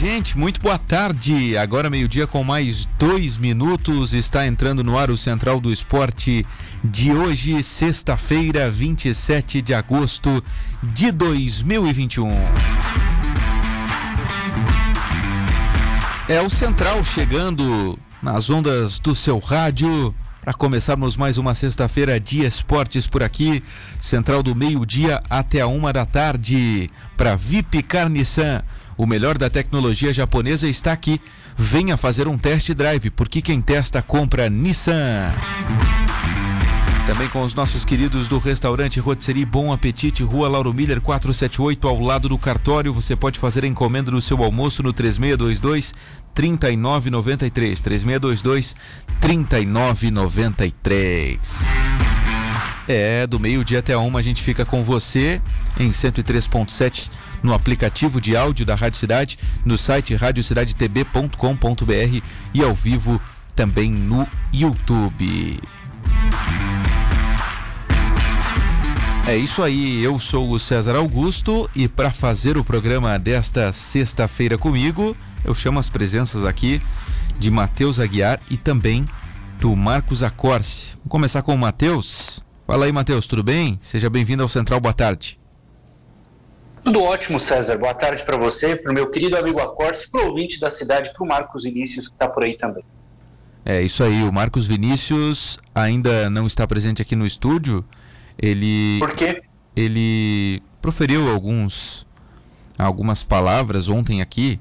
Gente, muito boa tarde. Agora, meio-dia, com mais dois minutos, está entrando no ar o Central do Esporte de hoje, sexta-feira, 27 de agosto de 2021. É o Central chegando nas ondas do seu rádio para começarmos mais uma sexta-feira de esportes por aqui, central do meio-dia até a uma da tarde, para VIP Carniçan. O melhor da tecnologia japonesa está aqui. Venha fazer um test drive, porque quem testa compra Nissan. Também com os nossos queridos do restaurante Rotisserie Bom Apetite, Rua Lauro Miller 478, ao lado do cartório. Você pode fazer a encomenda do seu almoço no 3622 3993. 3622 3993. É, do meio-dia até a uma a gente fica com você em 103.7 no aplicativo de áudio da Rádio Cidade, no site radiocidadetb.com.br e ao vivo também no YouTube. É isso aí, eu sou o César Augusto e para fazer o programa desta sexta-feira comigo, eu chamo as presenças aqui de Matheus Aguiar e também do Marcos Acorce. Vamos começar com o Matheus. Fala aí, Matheus, tudo bem? Seja bem-vindo ao Central, boa tarde. Tudo ótimo, César. Boa tarde para você, para o meu querido amigo Acorce, para o ouvinte da cidade, para o Marcos Vinícius, que está por aí também. É isso aí, o Marcos Vinícius ainda não está presente aqui no estúdio, ele. Por quê? Ele proferiu alguns, algumas palavras ontem aqui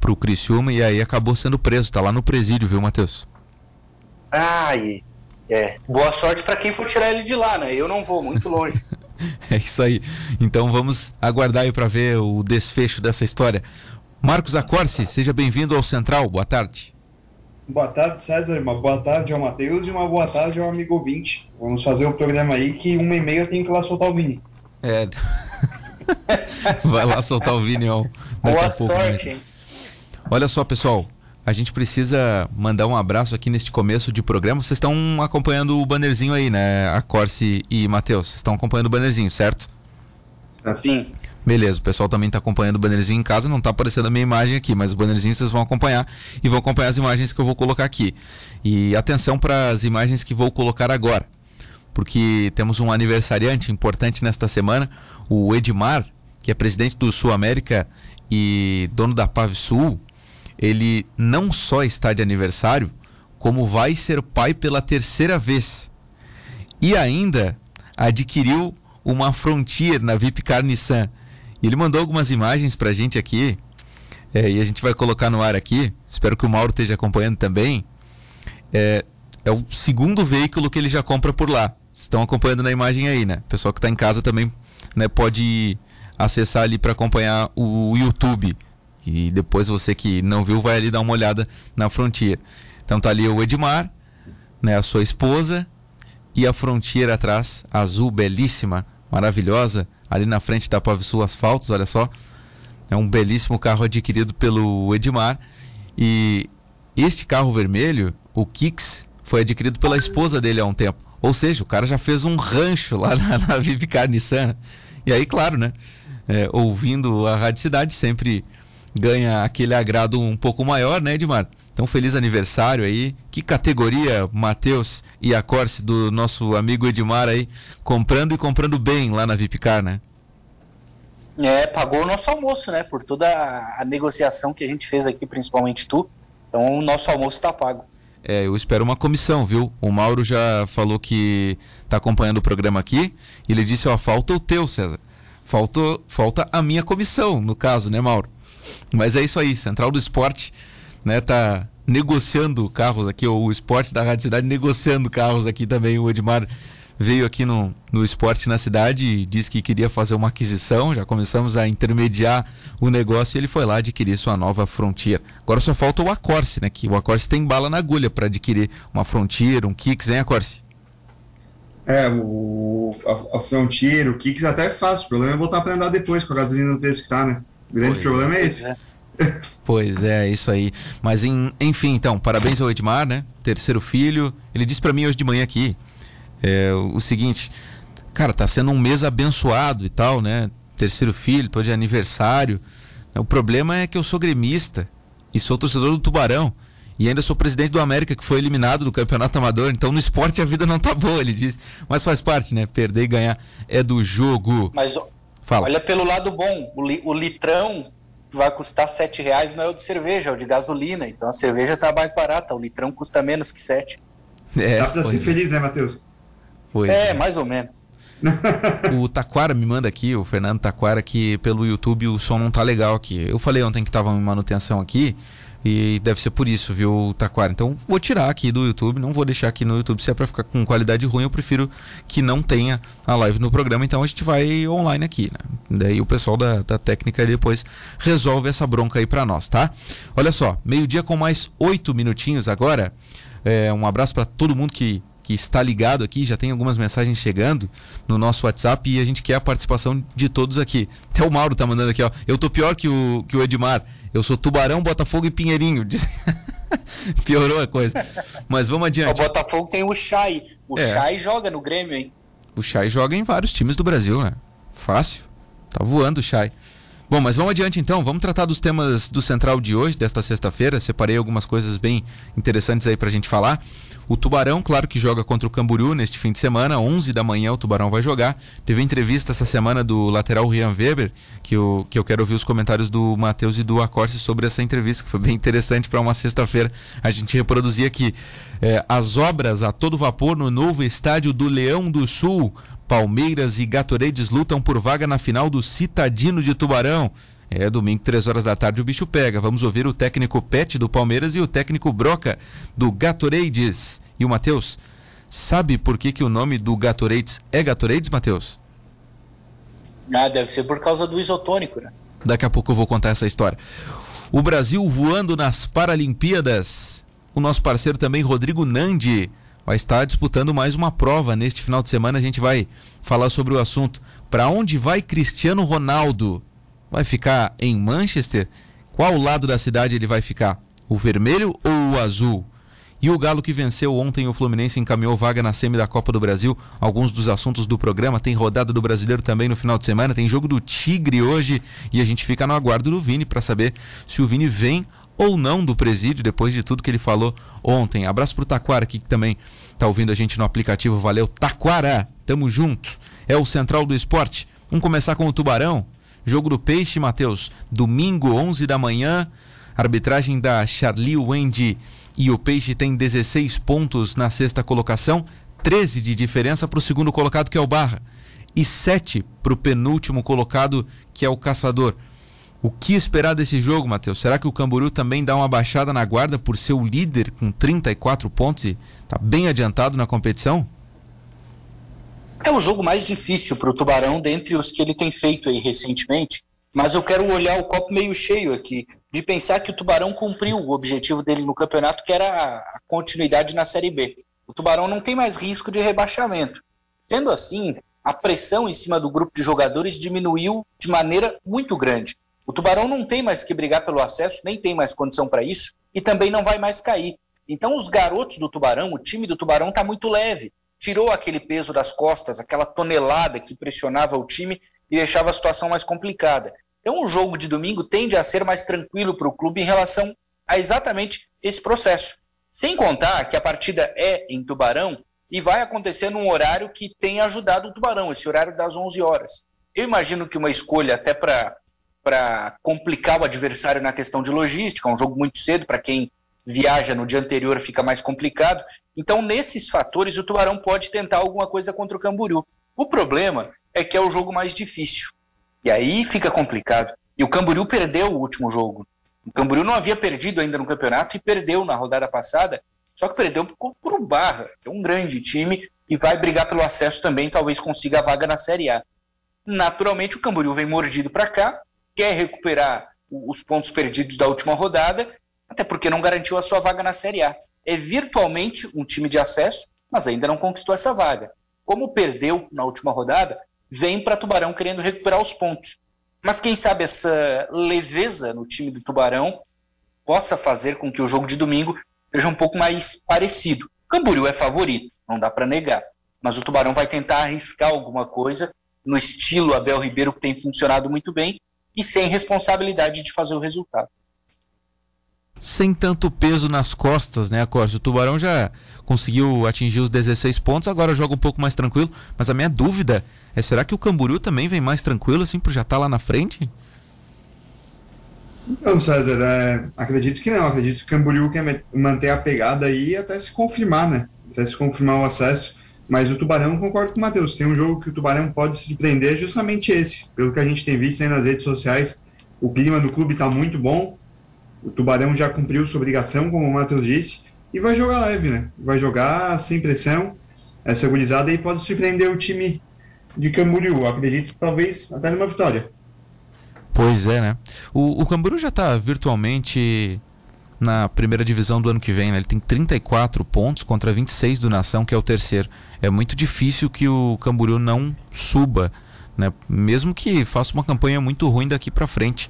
pro Criciúma e aí acabou sendo preso. Tá lá no presídio, viu, Matheus? Ai, é. Boa sorte para quem for tirar ele de lá, né? Eu não vou, muito longe. é isso aí. Então vamos aguardar aí para ver o desfecho dessa história. Marcos Acorce, seja bem-vindo ao Central. Boa tarde. Boa tarde, César. Uma boa tarde ao Matheus e uma boa tarde ao amigo ouvinte. Vamos fazer o um programa aí que uma e meia tem que ir lá soltar o Vini. É. Vai lá soltar o Vini, ó. Boa sorte, hein? Olha só, pessoal. A gente precisa mandar um abraço aqui neste começo de programa. Vocês estão acompanhando o bannerzinho aí, né? A Corse e Matheus. Vocês estão acompanhando o bannerzinho, certo? Sim. Beleza, o pessoal também está acompanhando o bannerzinho em casa, não está aparecendo a minha imagem aqui, mas o bannerzinho vocês vão acompanhar e vão acompanhar as imagens que eu vou colocar aqui. E atenção para as imagens que vou colocar agora, porque temos um aniversariante importante nesta semana, o Edmar, que é presidente do Sul América e dono da Pave Sul. Ele não só está de aniversário, como vai ser pai pela terceira vez. E ainda adquiriu uma Frontier na VIP Nissan ele mandou algumas imagens pra gente aqui. É, e a gente vai colocar no ar aqui. Espero que o Mauro esteja acompanhando também. É, é o segundo veículo que ele já compra por lá. Estão acompanhando na imagem aí, né? O pessoal que está em casa também né, pode acessar ali para acompanhar o YouTube. E depois você que não viu, vai ali dar uma olhada na Frontier. Então tá ali o Edmar, né, a sua esposa, e a Frontier atrás, azul, belíssima, maravilhosa ali na frente da Pavisul Asfaltos, olha só. É um belíssimo carro adquirido pelo Edmar. E este carro vermelho, o Kicks, foi adquirido pela esposa dele há um tempo. Ou seja, o cara já fez um rancho lá na, na Vivicar Nissan. E aí, claro, né? É, ouvindo a Rádio Cidade sempre ganha aquele agrado um pouco maior, né, Edmar? Então, feliz aniversário aí. Que categoria, Matheus e a Corse do nosso amigo Edmar aí, comprando e comprando bem lá na Vipcar, né? É, pagou o nosso almoço, né? Por toda a negociação que a gente fez aqui, principalmente tu. Então, o nosso almoço tá pago. É, eu espero uma comissão, viu? O Mauro já falou que tá acompanhando o programa aqui. E ele disse, ó, falta o teu, César. Falta, falta a minha comissão, no caso, né, Mauro? Mas é isso aí, Central do Esporte né, tá negociando carros aqui, o esporte da Rádio Cidade negociando carros aqui também. O Edmar veio aqui no, no esporte na cidade e disse que queria fazer uma aquisição. Já começamos a intermediar o negócio e ele foi lá adquirir sua nova Frontier. Agora só falta o Acorce, né? Que o Acorce tem bala na agulha para adquirir uma Frontier, um Kicks, hein, Acorce? É, o, a, a Frontier, o Kicks até é fácil. O problema é voltar para andar depois com a gasolina no preço que tá, né? O grande pois problema é, é esse. É. Pois é, isso aí. Mas em, enfim, então, parabéns ao Edmar, né? Terceiro filho. Ele disse para mim hoje de manhã aqui é, o, seguinte: Cara, tá sendo um mês abençoado e tal, né? Terceiro filho, tô de aniversário. O problema é que eu sou gremista e sou torcedor do Tubarão. E ainda sou presidente do América, que foi eliminado do campeonato amador. Então no esporte a vida não tá boa, ele diz. Mas faz parte, né? Perder e ganhar é do jogo. Mas Fala. olha pelo lado bom. O, li, o litrão que vai custar sete reais não é o de cerveja, é o de gasolina. Então a cerveja tá mais barata. O litrão custa menos que sete. É, Dá pra ser é. feliz, né, Matheus? Foi. É, mais ou menos. o Taquara me manda aqui, o Fernando Taquara, que pelo YouTube o som não tá legal aqui. Eu falei ontem que tava em manutenção aqui. E deve ser por isso, viu, Taquara? Então vou tirar aqui do YouTube, não vou deixar aqui no YouTube. Se é pra ficar com qualidade ruim, eu prefiro que não tenha a live no programa. Então a gente vai online aqui, né? Daí o pessoal da, da técnica depois resolve essa bronca aí pra nós, tá? Olha só, meio-dia com mais oito minutinhos agora. É, um abraço para todo mundo que que está ligado aqui, já tem algumas mensagens chegando no nosso WhatsApp e a gente quer a participação de todos aqui. Até o Mauro tá mandando aqui, ó. Eu tô pior que o, que o Edmar. Eu sou Tubarão, Botafogo e Pinheirinho. Piorou a coisa. Mas vamos adiante. O Botafogo tem o Chay. O é. Chay joga no Grêmio, hein? O Chay joga em vários times do Brasil, né? Fácil. Tá voando o Chay. Bom, mas vamos adiante então. Vamos tratar dos temas do Central de hoje, desta sexta-feira. Separei algumas coisas bem interessantes aí pra gente falar. O Tubarão, claro que joga contra o Camboriú neste fim de semana, 11 da manhã o Tubarão vai jogar. Teve entrevista essa semana do lateral Rian Weber, que eu, que eu quero ouvir os comentários do Matheus e do Acorte sobre essa entrevista, que foi bem interessante para uma sexta-feira. A gente reproduzia aqui é, as obras a todo vapor no novo estádio do Leão do Sul. Palmeiras e Gatorades lutam por vaga na final do Citadino de Tubarão. É domingo, 3 horas da tarde, o bicho pega. Vamos ouvir o técnico Pet do Palmeiras e o técnico Broca do Gatorades. E o Matheus, sabe por que, que o nome do Gatorades é Gatorades, Matheus? Ah, deve ser por causa do isotônico, né? Daqui a pouco eu vou contar essa história. O Brasil voando nas Paralimpíadas. O nosso parceiro também, Rodrigo Nandi, vai estar disputando mais uma prova neste final de semana. A gente vai falar sobre o assunto. Para onde vai Cristiano Ronaldo? Vai ficar em Manchester? Qual lado da cidade ele vai ficar? O vermelho ou o azul? E o Galo que venceu ontem o Fluminense encaminhou vaga na semi da Copa do Brasil. Alguns dos assuntos do programa. Tem rodada do Brasileiro também no final de semana. Tem jogo do Tigre hoje. E a gente fica no aguardo do Vini para saber se o Vini vem ou não do presídio depois de tudo que ele falou ontem. Abraço pro Taquara aqui que também tá ouvindo a gente no aplicativo. Valeu, Taquara. Tamo junto. É o Central do Esporte. Vamos começar com o Tubarão. Jogo do Peixe, Matheus, domingo, 11 da manhã. Arbitragem da Charlie Wendy e o Peixe tem 16 pontos na sexta colocação, 13 de diferença para o segundo colocado, que é o Barra, e 7 para o penúltimo colocado, que é o Caçador. O que esperar desse jogo, Matheus? Será que o Camboriú também dá uma baixada na guarda por ser o líder com 34 pontos e está bem adiantado na competição? É o jogo mais difícil para o Tubarão dentre os que ele tem feito aí recentemente, mas eu quero olhar o copo meio cheio aqui, de pensar que o Tubarão cumpriu o objetivo dele no campeonato, que era a continuidade na Série B. O Tubarão não tem mais risco de rebaixamento. Sendo assim, a pressão em cima do grupo de jogadores diminuiu de maneira muito grande. O Tubarão não tem mais que brigar pelo acesso, nem tem mais condição para isso, e também não vai mais cair. Então, os garotos do Tubarão, o time do Tubarão está muito leve tirou aquele peso das costas, aquela tonelada que pressionava o time e deixava a situação mais complicada. Então, o jogo de domingo tende a ser mais tranquilo para o clube em relação a exatamente esse processo. Sem contar que a partida é em Tubarão e vai acontecer num horário que tem ajudado o Tubarão, esse horário das 11 horas. Eu imagino que uma escolha até para complicar o adversário na questão de logística, um jogo muito cedo para quem viaja no dia anterior fica mais complicado. Então, nesses fatores, o Tubarão pode tentar alguma coisa contra o Camboriú. O problema é que é o jogo mais difícil. E aí fica complicado. E o Camboriú perdeu o último jogo. O Camboriú não havia perdido ainda no campeonato e perdeu na rodada passada, só que perdeu por, um Barra, que é um grande time e vai brigar pelo acesso também, talvez consiga a vaga na Série A. Naturalmente, o Camboriú vem mordido para cá, quer recuperar os pontos perdidos da última rodada até porque não garantiu a sua vaga na Série A. É virtualmente um time de acesso, mas ainda não conquistou essa vaga. Como perdeu na última rodada, vem para Tubarão querendo recuperar os pontos. Mas quem sabe essa leveza no time do Tubarão possa fazer com que o jogo de domingo seja um pouco mais parecido. Camboriú é favorito, não dá para negar. Mas o Tubarão vai tentar arriscar alguma coisa no estilo Abel Ribeiro, que tem funcionado muito bem, e sem responsabilidade de fazer o resultado. Sem tanto peso nas costas, né, Corte? O Tubarão já conseguiu atingir os 16 pontos, agora joga um pouco mais tranquilo. Mas a minha dúvida é: será que o Camboriú também vem mais tranquilo, assim, por já estar tá lá na frente? Não, César, é, acredito que não. Acredito que o Camboriú quer manter a pegada aí até se confirmar, né? Até se confirmar o acesso. Mas o Tubarão, concordo com o Matheus, tem um jogo que o Tubarão pode se surpreender, justamente esse. Pelo que a gente tem visto aí nas redes sociais, o clima no clube está muito bom. O Tubarão já cumpriu sua obrigação, como o Matheus disse, e vai jogar leve, né? Vai jogar sem pressão. Essa gurizada aí pode surpreender o time de Camboriú. Acredito, talvez, até numa vitória. Pois é, né? O, o Camboriú já está virtualmente na primeira divisão do ano que vem. Né? Ele tem 34 pontos contra 26 do Nação, que é o terceiro. É muito difícil que o Camboriú não suba, né? mesmo que faça uma campanha muito ruim daqui para frente.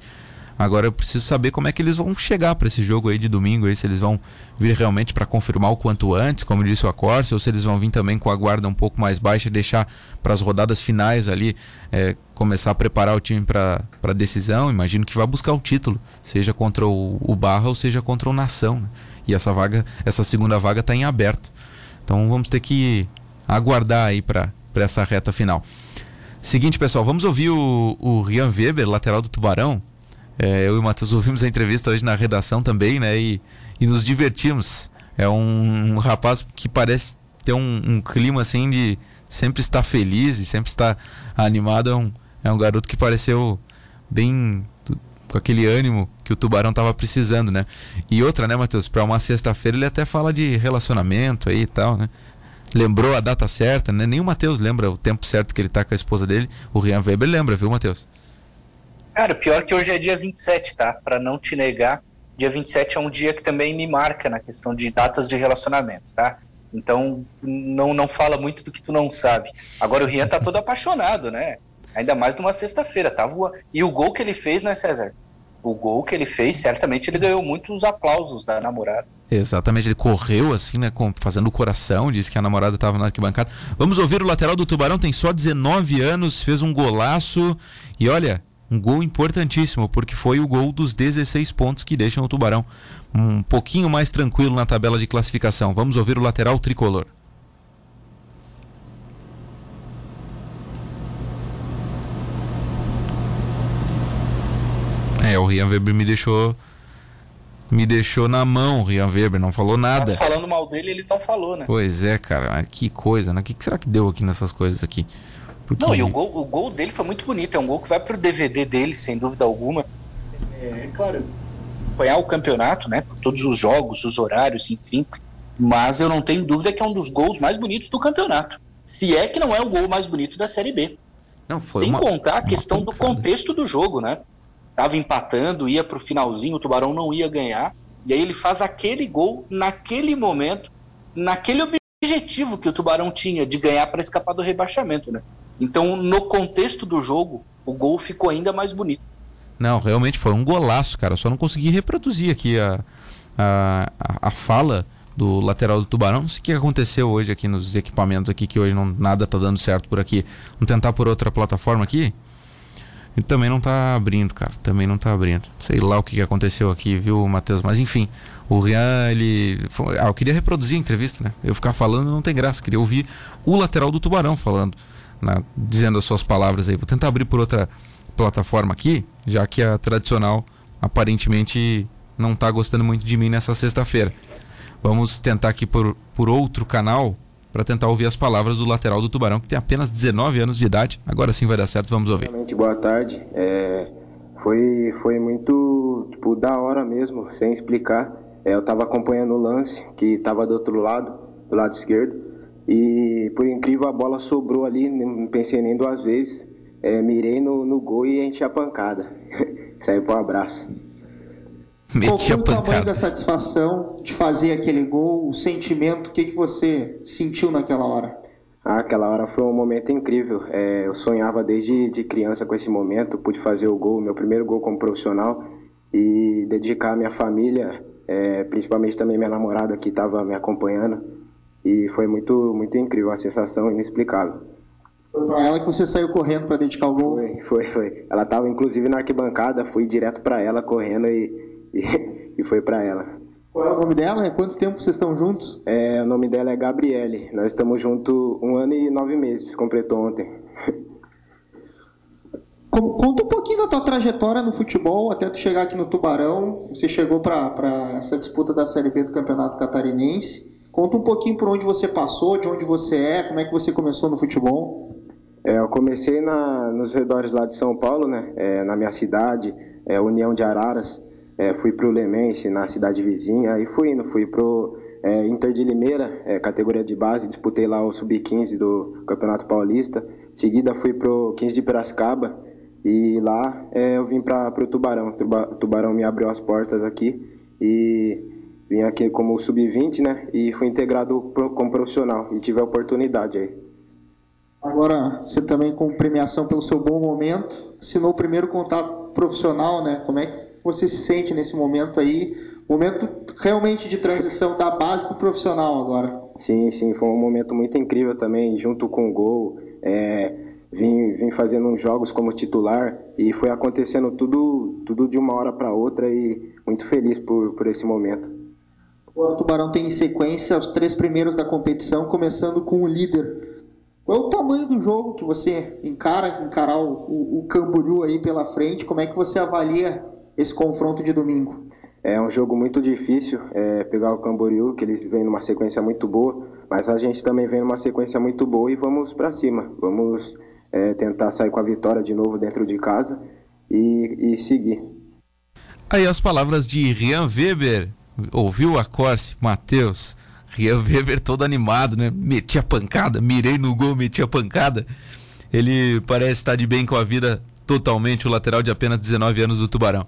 Agora eu preciso saber como é que eles vão chegar para esse jogo aí de domingo, aí, se eles vão vir realmente para confirmar o quanto antes, como disse o Acorce, ou se eles vão vir também com a guarda um pouco mais baixa e deixar para as rodadas finais ali é, começar a preparar o time para a decisão. Imagino que vai buscar o título, seja contra o, o Barra ou seja contra o Nação. Né? E essa vaga, essa segunda vaga está em aberto. Então vamos ter que aguardar aí para essa reta final. Seguinte, pessoal, vamos ouvir o, o Rian Weber, lateral do Tubarão. É, eu e o Matheus ouvimos a entrevista hoje na redação também, né? E, e nos divertimos. É um, um rapaz que parece ter um, um, clima assim de sempre estar feliz e sempre estar animado. É um, é um garoto que pareceu bem com aquele ânimo que o Tubarão estava precisando, né? E outra, né, Matheus? Para uma sexta-feira ele até fala de relacionamento aí e tal, né? Lembrou a data certa, né? Nem o Matheus lembra o tempo certo que ele tá com a esposa dele. O Rian Weber lembra, viu, Matheus? Cara, pior que hoje é dia 27, tá? Para não te negar, dia 27 é um dia que também me marca na questão de datas de relacionamento, tá? Então, não, não fala muito do que tu não sabe. Agora o Rian tá todo apaixonado, né? Ainda mais numa sexta-feira, tá voando. E o gol que ele fez, né, César? O gol que ele fez, certamente ele ganhou muitos aplausos da namorada. Exatamente, ele correu assim, né, fazendo o coração, disse que a namorada estava na arquibancada. Vamos ouvir o lateral do Tubarão, tem só 19 anos, fez um golaço e olha, um gol importantíssimo, porque foi o gol dos 16 pontos que deixam o Tubarão um pouquinho mais tranquilo na tabela de classificação. Vamos ouvir o lateral tricolor. É, o Rian Weber me deixou me deixou na mão, o Rian Weber, não falou nada. Mas falando mal dele, ele não falou, né? Pois é, cara, que coisa, né? O que será que deu aqui nessas coisas aqui? Porque... Não, e o gol, o gol dele foi muito bonito. É um gol que vai pro DVD dele, sem dúvida alguma. É, é claro, acompanhar o campeonato, né? Por todos os jogos, os horários, enfim. Mas eu não tenho dúvida que é um dos gols mais bonitos do campeonato. Se é que não é o gol mais bonito da Série B. Não, Sem uma, contar a questão do contexto do jogo, né? Tava empatando, ia pro finalzinho, o Tubarão não ia ganhar. E aí ele faz aquele gol naquele momento, naquele objetivo que o Tubarão tinha de ganhar para escapar do rebaixamento, né? Então, no contexto do jogo, o gol ficou ainda mais bonito. Não, realmente foi um golaço, cara. Eu só não consegui reproduzir aqui a, a, a fala do lateral do Tubarão. Não sei o que aconteceu hoje aqui nos equipamentos aqui, que hoje não, nada tá dando certo por aqui. Vamos tentar por outra plataforma aqui? E também não tá abrindo, cara. Também não tá abrindo. Sei lá o que aconteceu aqui, viu, Matheus? Mas enfim, o Rian, ele. Ah, eu queria reproduzir a entrevista, né? Eu ficar falando não tem graça. Queria ouvir o lateral do Tubarão falando né, dizendo as suas palavras aí. Vou tentar abrir por outra plataforma aqui, já que a tradicional aparentemente não está gostando muito de mim nessa sexta-feira. Vamos tentar aqui por, por outro canal para tentar ouvir as palavras do lateral do Tubarão, que tem apenas 19 anos de idade. Agora sim vai dar certo, vamos ouvir. Boa tarde. É, foi, foi muito tipo, da hora mesmo, sem explicar. É, eu estava acompanhando o lance, que estava do outro lado, do lado esquerdo. E por incrível a bola sobrou ali, não pensei nem duas vezes. É, mirei no, no gol e enchi a pancada. Saiu pro abraço. Qual foi o tamanho da satisfação de fazer aquele gol, o sentimento, o que, que você sentiu naquela hora? Ah, aquela hora foi um momento incrível. É, eu sonhava desde de criança com esse momento, pude fazer o gol, meu primeiro gol como profissional e dedicar a minha família, é, principalmente também minha namorada que estava me acompanhando e foi muito, muito incrível, uma sensação inexplicável. Foi pra ela que você saiu correndo para dedicar o gol? Foi, foi, foi. Ela tava inclusive na arquibancada, fui direto para ela correndo e, e, e foi para ela. Qual é o nome dela? Quanto tempo vocês estão juntos? É, o nome dela é Gabriele. Nós estamos juntos um ano e nove meses, completou ontem. Conta um pouquinho da tua trajetória no futebol até tu chegar aqui no Tubarão. Você chegou para essa disputa da Série B do Campeonato Catarinense. Conta um pouquinho por onde você passou, de onde você é, como é que você começou no futebol. É, eu comecei na, nos redores lá de São Paulo, né? É, na minha cidade, é, União de Araras. É, fui pro Lemense, na cidade vizinha. Aí fui indo, fui pro é, Inter de Limeira, é, categoria de base. Disputei lá o Sub-15 do Campeonato Paulista. Em seguida fui pro 15 de Piracicaba. E lá eu vim para o Tubarão. O Tubarão me abriu as portas aqui e vim aqui como sub-20, né? E fui integrado como profissional e tive a oportunidade aí. Agora, você também com premiação pelo seu bom momento, assinou o primeiro contato profissional, né? Como é que você se sente nesse momento aí? Momento realmente de transição da base para o profissional agora. Sim, sim, foi um momento muito incrível também, junto com o gol. É, vim, vim fazendo uns jogos como titular e foi acontecendo tudo, tudo de uma hora para outra e muito feliz por, por esse momento. O Tubarão tem em sequência os três primeiros da competição, começando com o líder. Qual é o tamanho do jogo que você encara, encarar o, o, o Camboriú aí pela frente? Como é que você avalia esse confronto de domingo? É um jogo muito difícil é, pegar o Camboriú, que eles vêm numa sequência muito boa, mas a gente também vem numa sequência muito boa e vamos para cima. Vamos é, tentar sair com a vitória de novo dentro de casa e, e seguir. Aí as palavras de Rian Weber. Ouviu a Corse, Matheus? Weber todo animado, né? Meti a pancada, mirei no gol, meti a pancada. Ele parece estar de bem com a vida totalmente, o lateral de apenas 19 anos do Tubarão.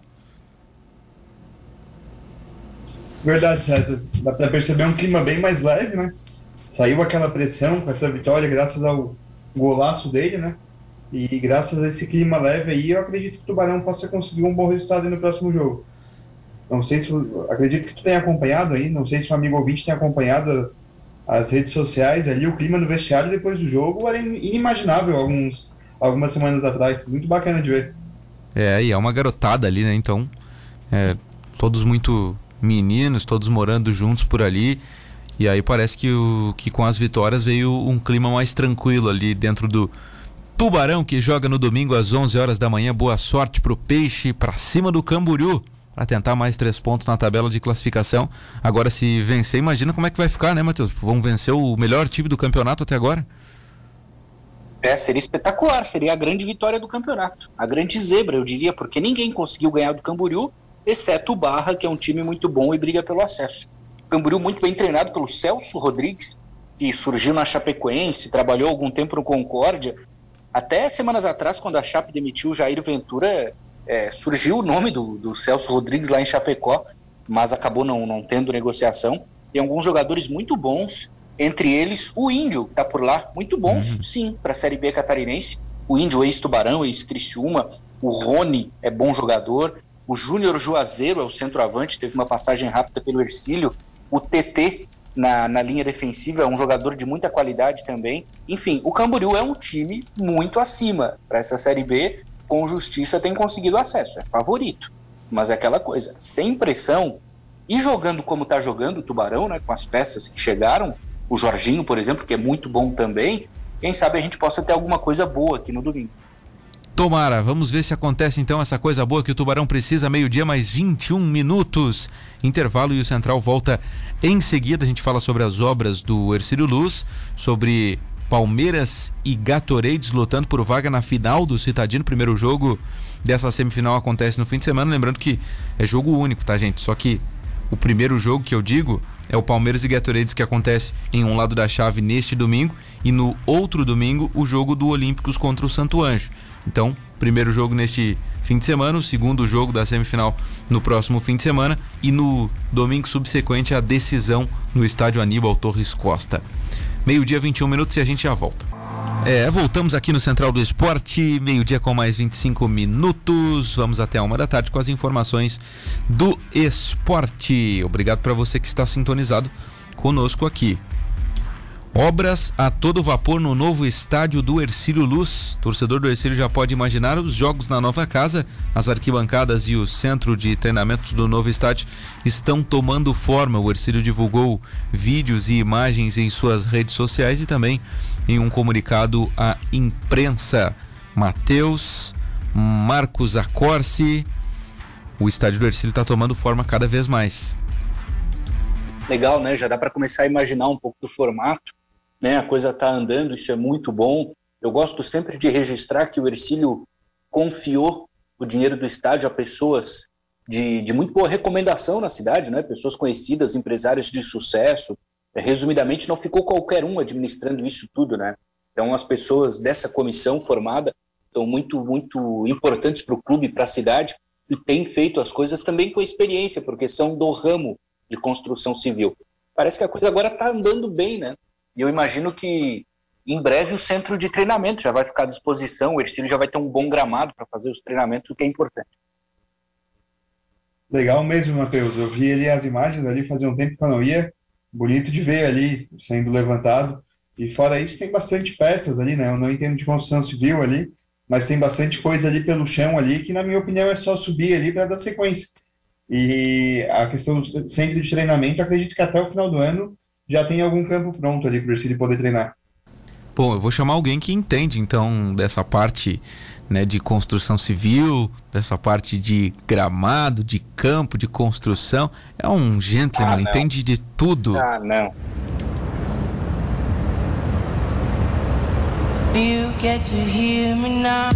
Verdade, César. Dá para perceber um clima bem mais leve, né? Saiu aquela pressão com essa vitória graças ao golaço dele, né? E graças a esse clima leve aí, eu acredito que o Tubarão possa conseguir um bom resultado no próximo jogo. Não sei se. Acredito que tu tenha acompanhado aí, não sei se o amigo ouvinte tem acompanhado as redes sociais ali, o clima no vestiário depois do jogo era inimaginável alguns, algumas semanas atrás. Muito bacana de ver. É, e é uma garotada ali, né? Então, é, todos muito meninos, todos morando juntos por ali. E aí parece que, o, que com as vitórias veio um clima mais tranquilo ali dentro do Tubarão, que joga no domingo às 11 horas da manhã. Boa sorte pro Peixe, para cima do Camboriú, para tentar mais três pontos na tabela de classificação. Agora, se vencer, imagina como é que vai ficar, né, Matheus? Vamos vencer o melhor time do campeonato até agora? É, seria espetacular, seria a grande vitória do campeonato. A grande zebra, eu diria, porque ninguém conseguiu ganhar do Camboriú, exceto o Barra, que é um time muito bom e briga pelo acesso. Camboriú muito bem treinado pelo Celso Rodrigues, que surgiu na Chapecoense, trabalhou algum tempo no Concórdia. Até semanas atrás, quando a Chape demitiu o Jair Ventura, é, surgiu o nome do, do, Celso Rodrigues lá em Chapecó, mas acabou não, não tendo negociação. Tem alguns jogadores muito bons, entre eles o Índio, que está por lá, muito bons, uhum. sim, para a Série B catarinense. O Índio, ex-Tubarão, ex-Criciúma, o Rony é bom jogador, o Júnior Juazeiro é o centroavante, teve uma passagem rápida pelo Ercílio, o TT na, na linha defensiva é um jogador de muita qualidade também. Enfim, o Camboriú é um time muito acima para essa Série B. Com justiça tem conseguido acesso, é favorito. Mas é aquela coisa, sem pressão e jogando como está jogando o Tubarão, né, com as peças que chegaram, o Jorginho, por exemplo, que é muito bom também, quem sabe a gente possa ter alguma coisa boa aqui no domingo. Tomara, vamos ver se acontece então essa coisa boa que o Tubarão precisa, meio-dia mais 21 minutos. Intervalo e o Central volta em seguida. A gente fala sobre as obras do Ercílio Luz, sobre Palmeiras e Gatorades lutando por vaga na final do Citadino. Primeiro jogo dessa semifinal acontece no fim de semana. Lembrando que é jogo único, tá, gente? Só que o primeiro jogo que eu digo é o Palmeiras e Gatorades que acontece em um lado da chave neste domingo e no outro domingo o jogo do Olímpicos contra o Santo Anjo. Então, primeiro jogo neste fim de semana, o segundo jogo da semifinal no próximo fim de semana e no domingo subsequente a decisão no estádio Aníbal Torres Costa. Meio-dia, 21 minutos e a gente já volta. É, voltamos aqui no Central do Esporte, meio-dia com mais 25 minutos. Vamos até uma da tarde com as informações do esporte. Obrigado para você que está sintonizado conosco aqui. Obras a todo vapor no novo estádio do Ercílio Luz. Torcedor do Ercílio já pode imaginar os jogos na nova casa. As arquibancadas e o centro de treinamentos do novo estádio estão tomando forma. O Ercílio divulgou vídeos e imagens em suas redes sociais e também em um comunicado à imprensa. Matheus, Marcos Acorce. O estádio do Ercílio está tomando forma cada vez mais. Legal, né? Já dá para começar a imaginar um pouco do formato né? A coisa está andando, isso é muito bom. Eu gosto sempre de registrar que o Ercílio confiou o dinheiro do estádio a pessoas de, de muito boa recomendação na cidade, né? Pessoas conhecidas, empresários de sucesso. É, resumidamente, não ficou qualquer um administrando isso tudo, né? Então, as pessoas dessa comissão formada são muito, muito importantes para o clube, para a cidade, e têm feito as coisas também com experiência, porque são do ramo de construção civil. Parece que a coisa agora está andando bem, né? E eu imagino que em breve o centro de treinamento já vai ficar à disposição, o Ercílio já vai ter um bom gramado para fazer os treinamentos, o que é importante. Legal mesmo, Matheus. Eu vi ali as imagens ali, fazia um tempo que eu não ia. Bonito de ver ali sendo levantado. E fora isso, tem bastante peças ali, né? Eu não entendo de construção civil ali, mas tem bastante coisa ali pelo chão ali que, na minha opinião, é só subir ali para dar sequência. E a questão do centro de treinamento, acredito que até o final do ano já tem algum campo pronto ali para o Ercílio poder treinar. Bom, eu vou chamar alguém que entende então dessa parte né, de construção civil, dessa parte de gramado, de campo, de construção. É um gentleman, ah, entende de tudo. Ah, não. You get to hear me now.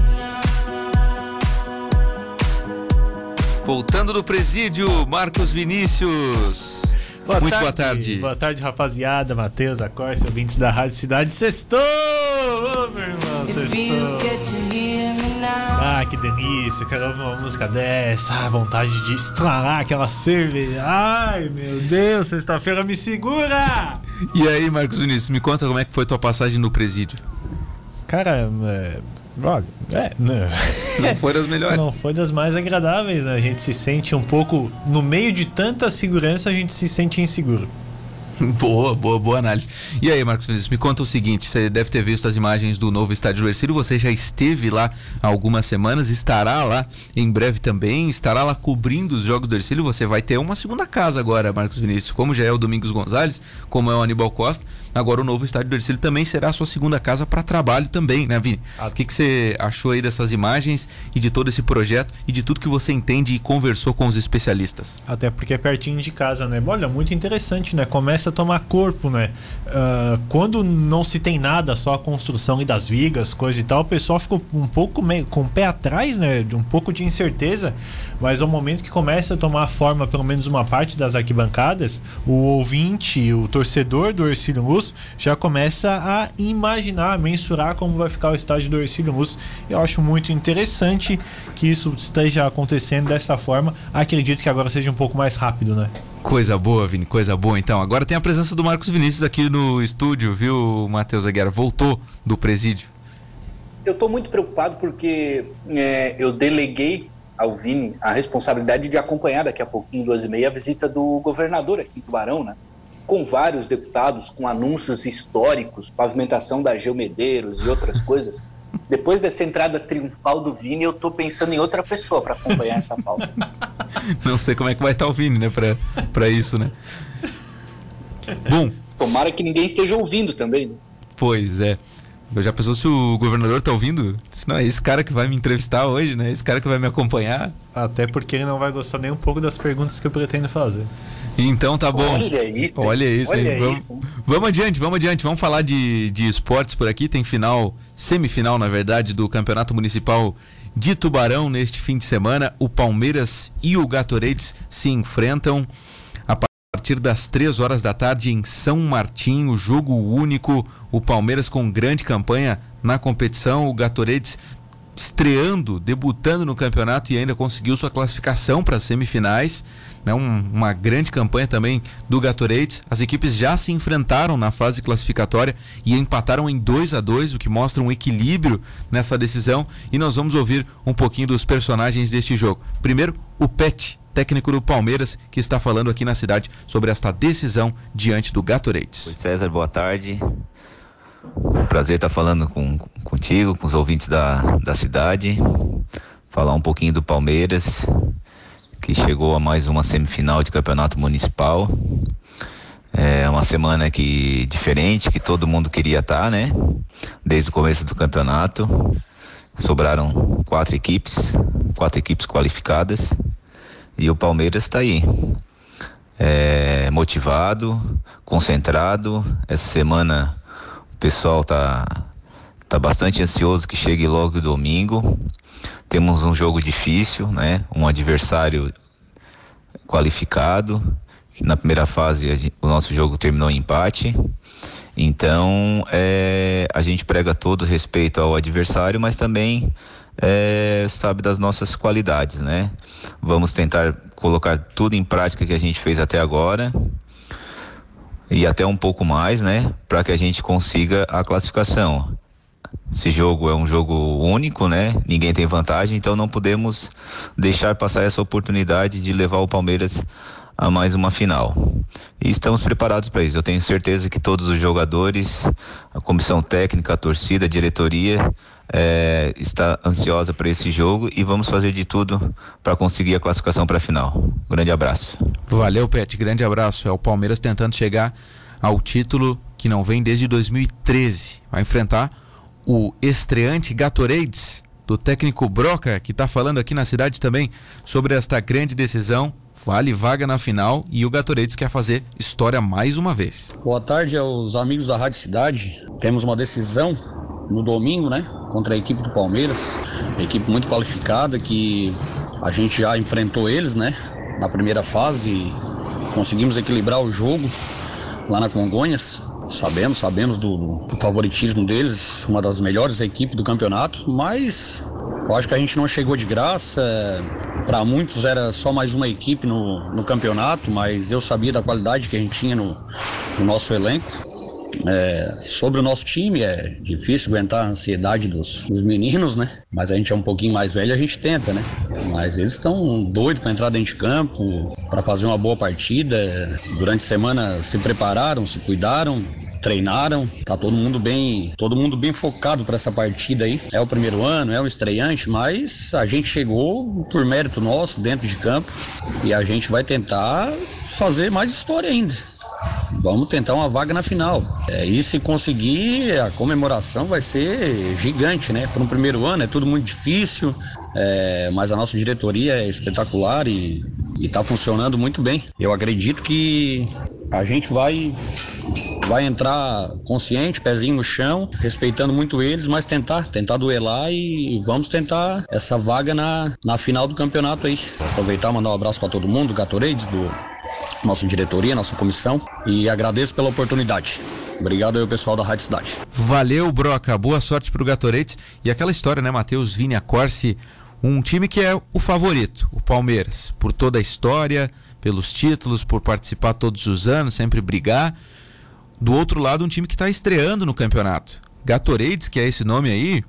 Voltando do presídio, Marcos Vinícius. Boa Muito tarde. boa tarde. Boa tarde, rapaziada. Matheus, Acorce, ouvintes da Rádio Cidade. Sextou! Ô, oh, meu irmão, sextou. Ah, que delícia. Quero ouvir uma música dessa. Ah, vontade de estralar aquela cerveja. Ai, meu Deus, sexta-feira me segura! E aí, Marcos Vinícius, me conta como é que foi tua passagem no presídio. Cara, é Olha, é, não. não foi das melhores. Não foi das mais agradáveis, né? A gente se sente um pouco. No meio de tanta segurança, a gente se sente inseguro. Boa, boa, boa análise. E aí, Marcos Vinícius, me conta o seguinte: você deve ter visto as imagens do novo estádio do Ercílio, você já esteve lá há algumas semanas, estará lá em breve também, estará lá cobrindo os jogos do Ercílio. Você vai ter uma segunda casa agora, Marcos Vinícius, como já é o Domingos Gonzalez, como é o Aníbal Costa. Agora o novo estádio do Ercílio também será a sua segunda casa para trabalho também, né, Vini? Ah. O que, que você achou aí dessas imagens e de todo esse projeto e de tudo que você entende e conversou com os especialistas? Até porque é pertinho de casa, né? Olha, muito interessante, né? Começa a tomar corpo, né? Uh, quando não se tem nada, só a construção e das vigas, coisa e tal, o pessoal fica um pouco meio, com o pé atrás, né? De um pouco de incerteza, mas ao momento que começa a tomar forma, pelo menos uma parte das arquibancadas, o ouvinte, o torcedor do Ercílio Luz já começa a imaginar, a mensurar como vai ficar o estádio do Ercílio Luz. Eu acho muito interessante que isso esteja acontecendo dessa forma. Acredito que agora seja um pouco mais rápido, né? Coisa boa, Vini, coisa boa. Então, agora tem a presença do Marcos Vinícius aqui no estúdio, viu, Matheus Aguiar? Voltou do presídio. Eu estou muito preocupado porque é, eu deleguei ao Vini a responsabilidade de acompanhar daqui a pouquinho, duas e meia, a visita do governador aqui em Tubarão, né? Com vários deputados com anúncios históricos, pavimentação da Geomedeiros e outras coisas. Depois dessa entrada triunfal do Vini, eu tô pensando em outra pessoa para acompanhar essa pauta. Não sei como é que vai estar o Vini, né, para isso, né? Bom. Tomara que ninguém esteja ouvindo também. Né? Pois é. Já pensou se o governador tá ouvindo? Não, é esse cara que vai me entrevistar hoje, né? Esse cara que vai me acompanhar. Até porque ele não vai gostar nem um pouco das perguntas que eu pretendo fazer. Então tá bom. Olha isso. Olha isso, Olha Vamos, isso. vamos adiante, vamos adiante. Vamos falar de, de esportes por aqui. Tem final, semifinal, na verdade, do Campeonato Municipal de Tubarão neste fim de semana. O Palmeiras e o Gatorades se enfrentam partir das 3 horas da tarde em São Martinho, jogo único. O Palmeiras com grande campanha na competição, o Gatorades estreando, debutando no campeonato e ainda conseguiu sua classificação para as semifinais né, um, uma grande campanha também do Gatorade. As equipes já se enfrentaram na fase classificatória e empataram em 2 a 2 o que mostra um equilíbrio nessa decisão. E nós vamos ouvir um pouquinho dos personagens deste jogo. Primeiro, o Pet, técnico do Palmeiras, que está falando aqui na cidade sobre esta decisão diante do Gatorade. Oi, César, boa tarde. Prazer estar falando com, contigo, com os ouvintes da, da cidade. Falar um pouquinho do Palmeiras, que chegou a mais uma semifinal de campeonato municipal. É uma semana que diferente, que todo mundo queria estar, né? Desde o começo do campeonato. Sobraram quatro equipes, quatro equipes qualificadas. E o Palmeiras está aí. É, motivado, concentrado. Essa semana pessoal tá, tá bastante ansioso que chegue logo domingo. Temos um jogo difícil, né? Um adversário qualificado. Na primeira fase o nosso jogo terminou em empate. Então é, a gente prega todo respeito ao adversário, mas também é, sabe das nossas qualidades, né? Vamos tentar colocar tudo em prática que a gente fez até agora e até um pouco mais, né? Para que a gente consiga a classificação. Esse jogo é um jogo único, né? Ninguém tem vantagem, então não podemos deixar passar essa oportunidade de levar o Palmeiras a mais uma final. E estamos preparados para isso. Eu tenho certeza que todos os jogadores, a comissão técnica, a torcida, a diretoria é, está ansiosa para esse jogo e vamos fazer de tudo para conseguir a classificação para a final. Grande abraço. Valeu, Pet. Grande abraço. É o Palmeiras tentando chegar ao título que não vem desde 2013. Vai enfrentar o estreante Gatorades do técnico Broca, que está falando aqui na cidade também sobre esta grande decisão vale vaga na final e o Gatorades quer fazer história mais uma vez. Boa tarde aos amigos da Rádio Cidade. Temos uma decisão no domingo, né, contra a equipe do Palmeiras, equipe muito qualificada que a gente já enfrentou eles, né, na primeira fase, conseguimos equilibrar o jogo lá na Congonhas. Sabemos, sabemos do, do favoritismo deles, uma das melhores equipes do campeonato, mas eu acho que a gente não chegou de graça. Para muitos era só mais uma equipe no, no campeonato, mas eu sabia da qualidade que a gente tinha no, no nosso elenco. É, sobre o nosso time, é difícil aguentar a ansiedade dos, dos, meninos, né? Mas a gente é um pouquinho mais velho, a gente tenta, né? Mas eles estão doidos para entrar dentro de campo, para fazer uma boa partida. Durante a semana se prepararam, se cuidaram, treinaram, tá todo mundo bem, todo mundo bem focado para essa partida aí. É o primeiro ano, é o estreante, mas a gente chegou por mérito nosso dentro de campo e a gente vai tentar fazer mais história ainda. Vamos tentar uma vaga na final. É, e se conseguir, a comemoração vai ser gigante, né? Para um primeiro ano é tudo muito difícil, é, mas a nossa diretoria é espetacular e está funcionando muito bem. Eu acredito que a gente vai vai entrar consciente, pezinho no chão, respeitando muito eles, mas tentar, tentar duelar e vamos tentar essa vaga na, na final do campeonato aí. Aproveitar, mandar um abraço para todo mundo, Gatorades, do nossa diretoria, nossa comissão e agradeço pela oportunidade. Obrigado aí, pessoal da Rádio Cidade. Valeu, Broca. Boa sorte pro Gatorades. E aquela história, né, Matheus, Vini, Corse, um time que é o favorito, o Palmeiras, por toda a história, pelos títulos, por participar todos os anos, sempre brigar. Do outro lado, um time que está estreando no campeonato. Gatorades, que é esse nome aí,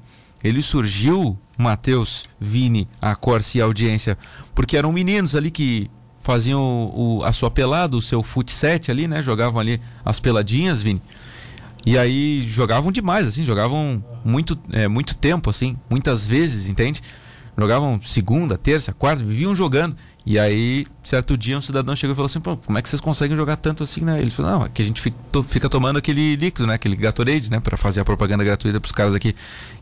ele surgiu, Matheus, Vini, a Corse e a audiência, porque eram meninos ali que faziam o, o, a sua pelada, o seu futset ali, né? Jogavam ali as peladinhas, Vini. E aí jogavam demais, assim, jogavam muito, é, muito tempo, assim, muitas vezes, entende? Jogavam segunda, terça, quarta, viviam jogando. E aí, certo dia, um cidadão chegou e falou assim: Pô, como é que vocês conseguem jogar tanto assim, né? Ele falou: Não, é que a gente fica, tomando aquele líquido, né? Aquele Gatorade, né? Pra fazer a propaganda gratuita pros caras aqui.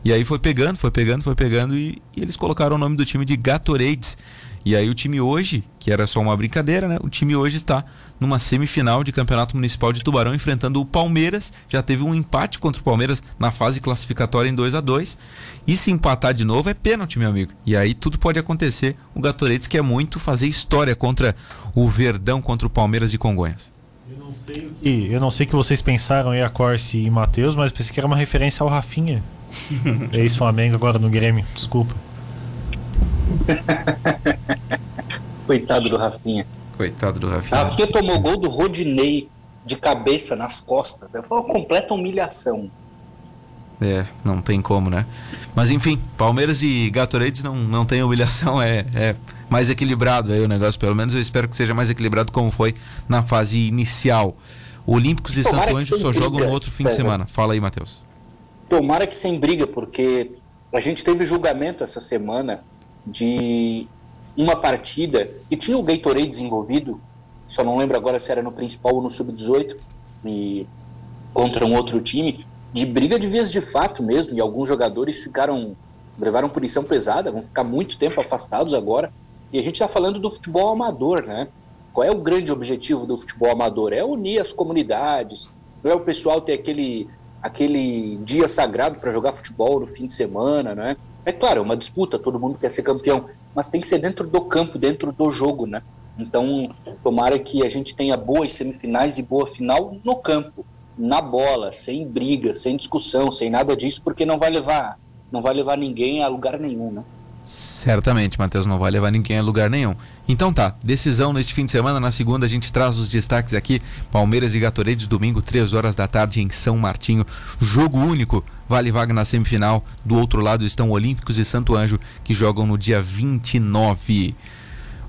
E aí foi pegando, foi pegando, foi pegando e, e eles colocaram o nome do time de Gatorades. E aí o time hoje, que era só uma brincadeira, né? O time hoje está numa semifinal de Campeonato Municipal de Tubarão enfrentando o Palmeiras. Já teve um empate contra o Palmeiras na fase classificatória em 2 a 2 E se empatar de novo é pênalti, meu amigo. E aí tudo pode acontecer. O Gatorades quer muito fazer história contra o Verdão, contra o Palmeiras de Congonhas. Eu não sei o que, eu não sei o que vocês pensaram aí, a Corse e Matheus, mas pensei que era uma referência ao Rafinha. Ex-Flamengo agora no Grêmio, desculpa. Coitado do Rafinha. Coitado do Rafinha. Rafinha tomou gol do Rodinei de cabeça nas costas. Foi uma completa humilhação. É, não tem como, né? Mas enfim, Palmeiras e Gatorades não, não tem humilhação, é, é mais equilibrado aí o negócio, pelo menos eu espero que seja mais equilibrado como foi na fase inicial. Olímpicos e Tomara Santo Anjo só briga, jogam no outro fim de César. semana. Fala aí, Matheus. Tomara que sem briga, porque a gente teve julgamento essa semana de uma partida que tinha o Gatorade desenvolvido, só não lembro agora se era no principal ou no sub-18, e contra um outro time, de briga de vias de fato mesmo, e alguns jogadores ficaram levaram punição pesada, vão ficar muito tempo afastados agora. E a gente está falando do futebol amador, né? Qual é o grande objetivo do futebol amador? É unir as comunidades, não é o pessoal ter aquele aquele dia sagrado para jogar futebol no fim de semana, né? É claro, é uma disputa, todo mundo quer ser campeão, mas tem que ser dentro do campo, dentro do jogo, né? Então, tomara que a gente tenha boas semifinais e boa final no campo, na bola, sem briga, sem discussão, sem nada disso, porque não vai levar, não vai levar ninguém a lugar nenhum, né? Certamente, Matheus, não vai levar ninguém a lugar nenhum. Então tá, decisão neste fim de semana. Na segunda a gente traz os destaques aqui. Palmeiras e Gatorades, domingo, 3 horas da tarde em São Martinho. Jogo único, vale vaga na semifinal. Do outro lado estão Olímpicos e Santo Anjo, que jogam no dia 29.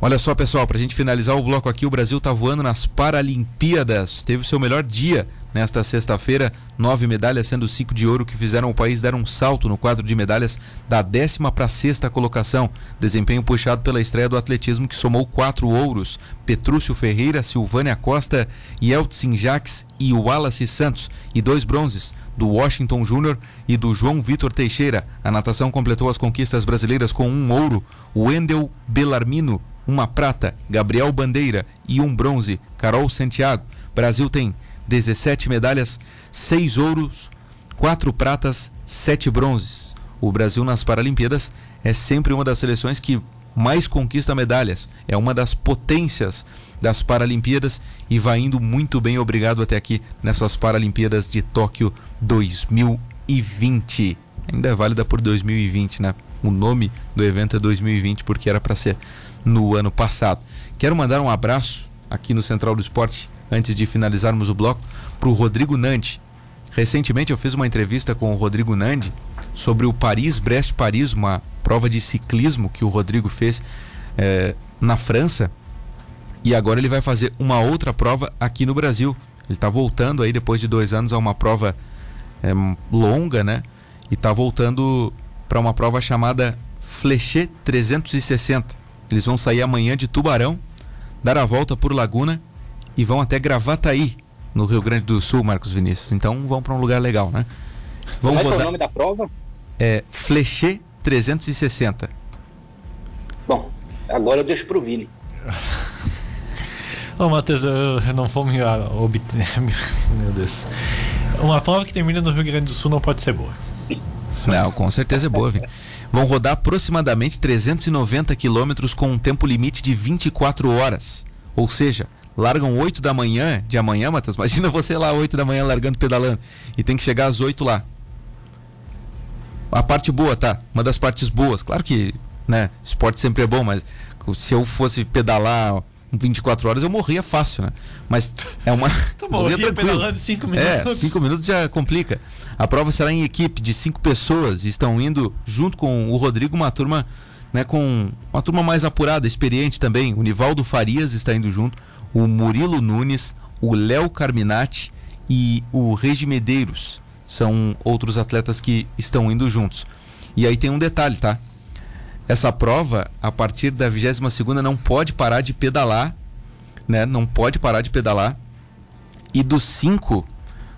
Olha só, pessoal, pra gente finalizar o bloco aqui, o Brasil tá voando nas Paralimpíadas. Teve o seu melhor dia nesta sexta-feira, nove medalhas, sendo cinco de ouro, que fizeram o país dar um salto no quadro de medalhas da décima para sexta colocação. Desempenho puxado pela estreia do atletismo, que somou quatro ouros: Petrúcio Ferreira, Silvânia Costa, Yeltsin Jaques e Wallace Santos, e dois bronzes. Do Washington Júnior e do João Vitor Teixeira. A natação completou as conquistas brasileiras com um ouro. Wendel Belarmino, uma prata. Gabriel Bandeira e um bronze. Carol Santiago. Brasil tem 17 medalhas, 6 ouros, 4 pratas, 7 bronzes. O Brasil nas Paralimpíadas é sempre uma das seleções que mais conquista medalhas. É uma das potências das Paralimpíadas e vai indo muito bem, obrigado até aqui nessas Paralimpíadas de Tóquio 2020. Ainda é válida por 2020, né? O nome do evento é 2020 porque era para ser no ano passado. Quero mandar um abraço aqui no Central do Esporte antes de finalizarmos o bloco para o Rodrigo Nandi. Recentemente eu fiz uma entrevista com o Rodrigo Nandi sobre o Paris-Brest-Paris, uma prova de ciclismo que o Rodrigo fez eh, na França. E agora ele vai fazer uma outra prova aqui no Brasil. Ele está voltando aí depois de dois anos a uma prova eh, longa, né? E está voltando para uma prova chamada Flechet 360. Eles vão sair amanhã de Tubarão, dar a volta por Laguna e vão até Gravataí, no Rio Grande do Sul, Marcos Vinícius. Então vão para um lugar legal, né? Vão Como é é o nome da prova? é Flechet 360. Bom, agora eu deixo pro Vini. Ô, Matheus, eu, eu não vou me ah, obter. Meu Deus. Uma prova que termina no Rio Grande do Sul não pode ser boa. Não, com certeza é boa, Vini. Vão rodar aproximadamente 390 quilômetros com um tempo limite de 24 horas. Ou seja, largam 8 da manhã, de amanhã, Matheus. Imagina você lá 8 da manhã largando pedalando. E tem que chegar às 8 lá. A parte boa, tá? Uma das partes boas. Claro que, né, esporte sempre é bom, mas se eu fosse pedalar 24 horas, eu morria fácil, né? Mas é uma. Tu morria morria tranquilo. pedalando 5 É, minutos. cinco minutos já complica. A prova será em equipe de cinco pessoas. Estão indo junto com o Rodrigo, uma turma, né, com uma turma mais apurada, experiente também. O Nivaldo Farias está indo junto, o Murilo Nunes, o Léo Carminati e o Regi Medeiros. São outros atletas que estão indo juntos. E aí tem um detalhe, tá? Essa prova, a partir da 22 segunda não pode parar de pedalar, né? Não pode parar de pedalar. E dos cinco,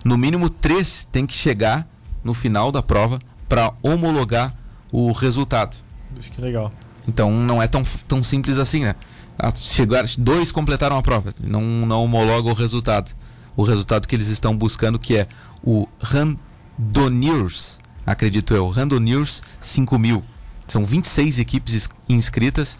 no mínimo três tem que chegar no final da prova para homologar o resultado. Acho que legal. Então não é tão, tão simples assim, né? Ah, Chegaram, dois completaram a prova, não, não homologa o resultado. O resultado que eles estão buscando, que é o Randoniers, acredito eu, Randoniers 5000. São 26 equipes ins- inscritas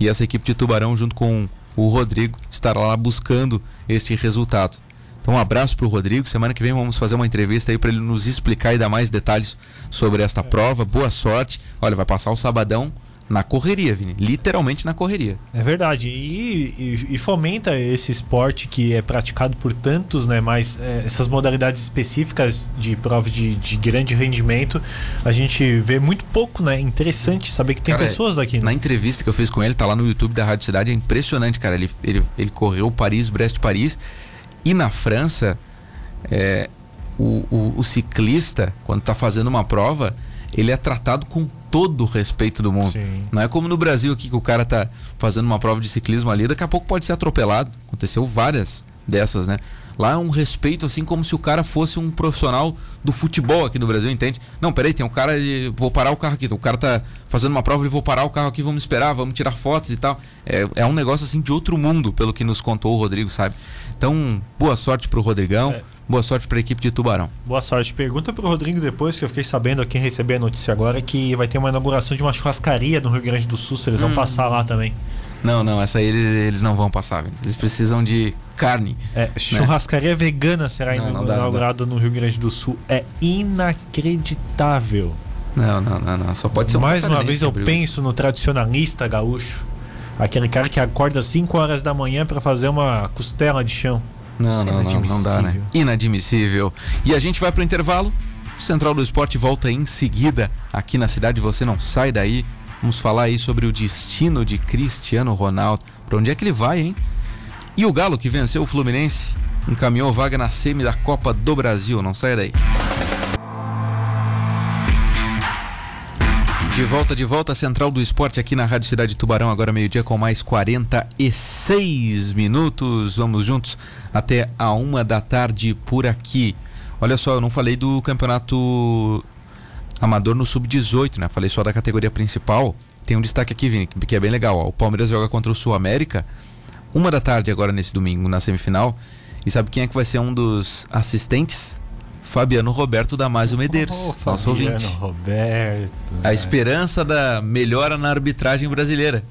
e essa equipe de Tubarão, junto com o Rodrigo, estará lá buscando este resultado. Então, um abraço para o Rodrigo. Semana que vem vamos fazer uma entrevista aí para ele nos explicar e dar mais detalhes sobre esta prova. Boa sorte. Olha, vai passar o sabadão na correria, Vini. Literalmente na correria. É verdade. E, e- e fomenta esse esporte que é praticado por tantos, né? Mas é, essas modalidades específicas de prova de, de grande rendimento, a gente vê muito pouco, né? Interessante saber que tem Cara, pessoas daqui, Na né? entrevista que eu fiz com ele, tá lá no YouTube da Rádio Cidade, é impressionante, cara. Ele, ele, ele correu Paris, Brest, Paris. E na França, é, o, o, o, ciclista, quando está fazendo uma prova, ele é tratado com todo o respeito do mundo. Sim. Não é como no Brasil aqui que o cara está fazendo uma prova de ciclismo ali, daqui a pouco pode ser atropelado. Aconteceu várias dessas, né? Lá é um respeito, assim, como se o cara fosse um profissional do futebol aqui no Brasil, entende? Não, peraí, tem um cara de. Vou parar o carro aqui. O cara tá fazendo uma prova e vou parar o carro aqui, vamos esperar, vamos tirar fotos e tal. É, é um negócio, assim, de outro mundo, pelo que nos contou o Rodrigo, sabe? Então, boa sorte pro Rodrigão. É. Boa sorte para a equipe de Tubarão. Boa sorte. Pergunta para o Rodrigo depois, que eu fiquei sabendo aqui receber a notícia agora que vai ter uma inauguração de uma churrascaria no Rio Grande do Sul, se eles hum. vão passar lá também. Não, não, essa aí eles, eles não vão passar. Eles precisam de carne. É, né? churrascaria né? vegana será não, inaugurada no Rio Grande do Sul. É inacreditável. Não, não, não, não. Só pode ser Mais uma vez eu penso no tradicionalista gaúcho. Aquele cara que acorda às 5 horas da manhã para fazer uma costela de chão. Não, não, não, não dá, né? Inadmissível. E a gente vai pro intervalo. O Central do Esporte volta em seguida aqui na cidade. Você não sai daí. Vamos falar aí sobre o destino de Cristiano Ronaldo. Para onde é que ele vai, hein? E o Galo que venceu o Fluminense encaminhou vaga na semi da Copa do Brasil. Não sai daí. De volta, de volta, Central do Esporte aqui na Rádio Cidade Tubarão, agora meio-dia com mais 46 minutos. Vamos juntos até a uma da tarde por aqui. Olha só, eu não falei do campeonato amador no sub-18, né? Falei só da categoria principal. Tem um destaque aqui, Vini, que é bem legal. Ó. O Palmeiras joga contra o Sul América, uma da tarde agora nesse domingo, na semifinal. E sabe quem é que vai ser um dos assistentes? Fabiano Roberto Damásio Medeiros, oh, nosso Fabiano ouvinte. Roberto. A esperança da melhora na arbitragem brasileira.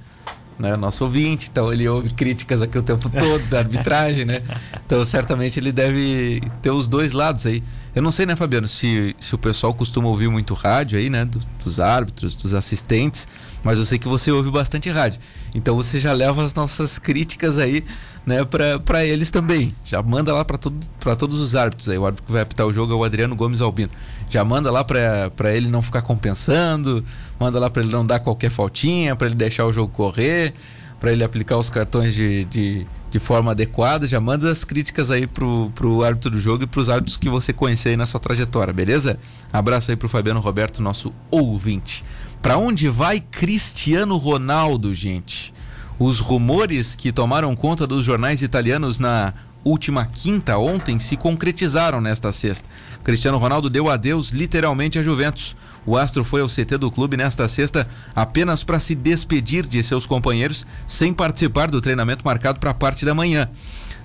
Né, nosso ouvinte, então ele ouve críticas aqui o tempo todo da arbitragem, né? Então certamente ele deve ter os dois lados aí. Eu não sei, né, Fabiano, se, se o pessoal costuma ouvir muito rádio aí, né? Do, dos árbitros, dos assistentes, mas eu sei que você ouve bastante rádio. Então você já leva as nossas críticas aí né, para eles também. Já manda lá para todos os árbitros aí. O árbitro que vai apitar o jogo é o Adriano Gomes Albino. Já manda lá para ele não ficar compensando, manda lá para ele não dar qualquer faltinha, para ele deixar o jogo correr, para ele aplicar os cartões de, de, de, forma adequada. Já manda as críticas aí pro, pro árbitro do jogo e pros árbitros que você conhecer aí na sua trajetória, beleza? Abraço aí pro Fabiano Roberto, nosso ouvinte. Para onde vai Cristiano Ronaldo, gente? Os rumores que tomaram conta dos jornais italianos na última quinta, ontem, se concretizaram nesta sexta. Cristiano Ronaldo deu adeus literalmente à Juventus. O astro foi ao CT do clube nesta sexta apenas para se despedir de seus companheiros, sem participar do treinamento marcado para a parte da manhã.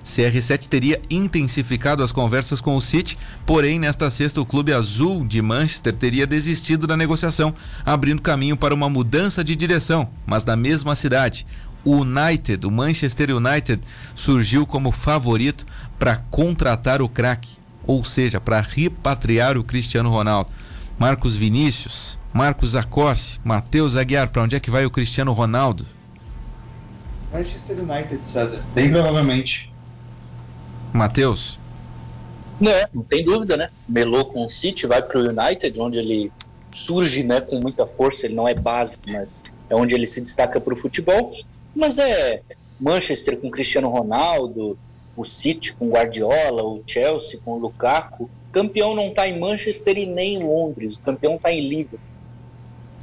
CR7 teria intensificado as conversas com o City, porém, nesta sexta, o clube azul de Manchester teria desistido da negociação, abrindo caminho para uma mudança de direção, mas na mesma cidade. O United, o Manchester United, surgiu como favorito para contratar o craque, ou seja, para repatriar o Cristiano Ronaldo. Marcos Vinícius, Marcos Acorce, Matheus Aguiar, para onde é que vai o Cristiano Ronaldo? Manchester United, César. Bem provavelmente. Matheus? Não, não tem dúvida, né? Melou com o City, vai para o United, onde ele surge né, com muita força. Ele não é básico, mas é onde ele se destaca para o futebol. Mas é Manchester com Cristiano Ronaldo, o City com Guardiola, o Chelsea com Lukaku. O campeão não está em Manchester e nem em Londres. O campeão está em Liverpool.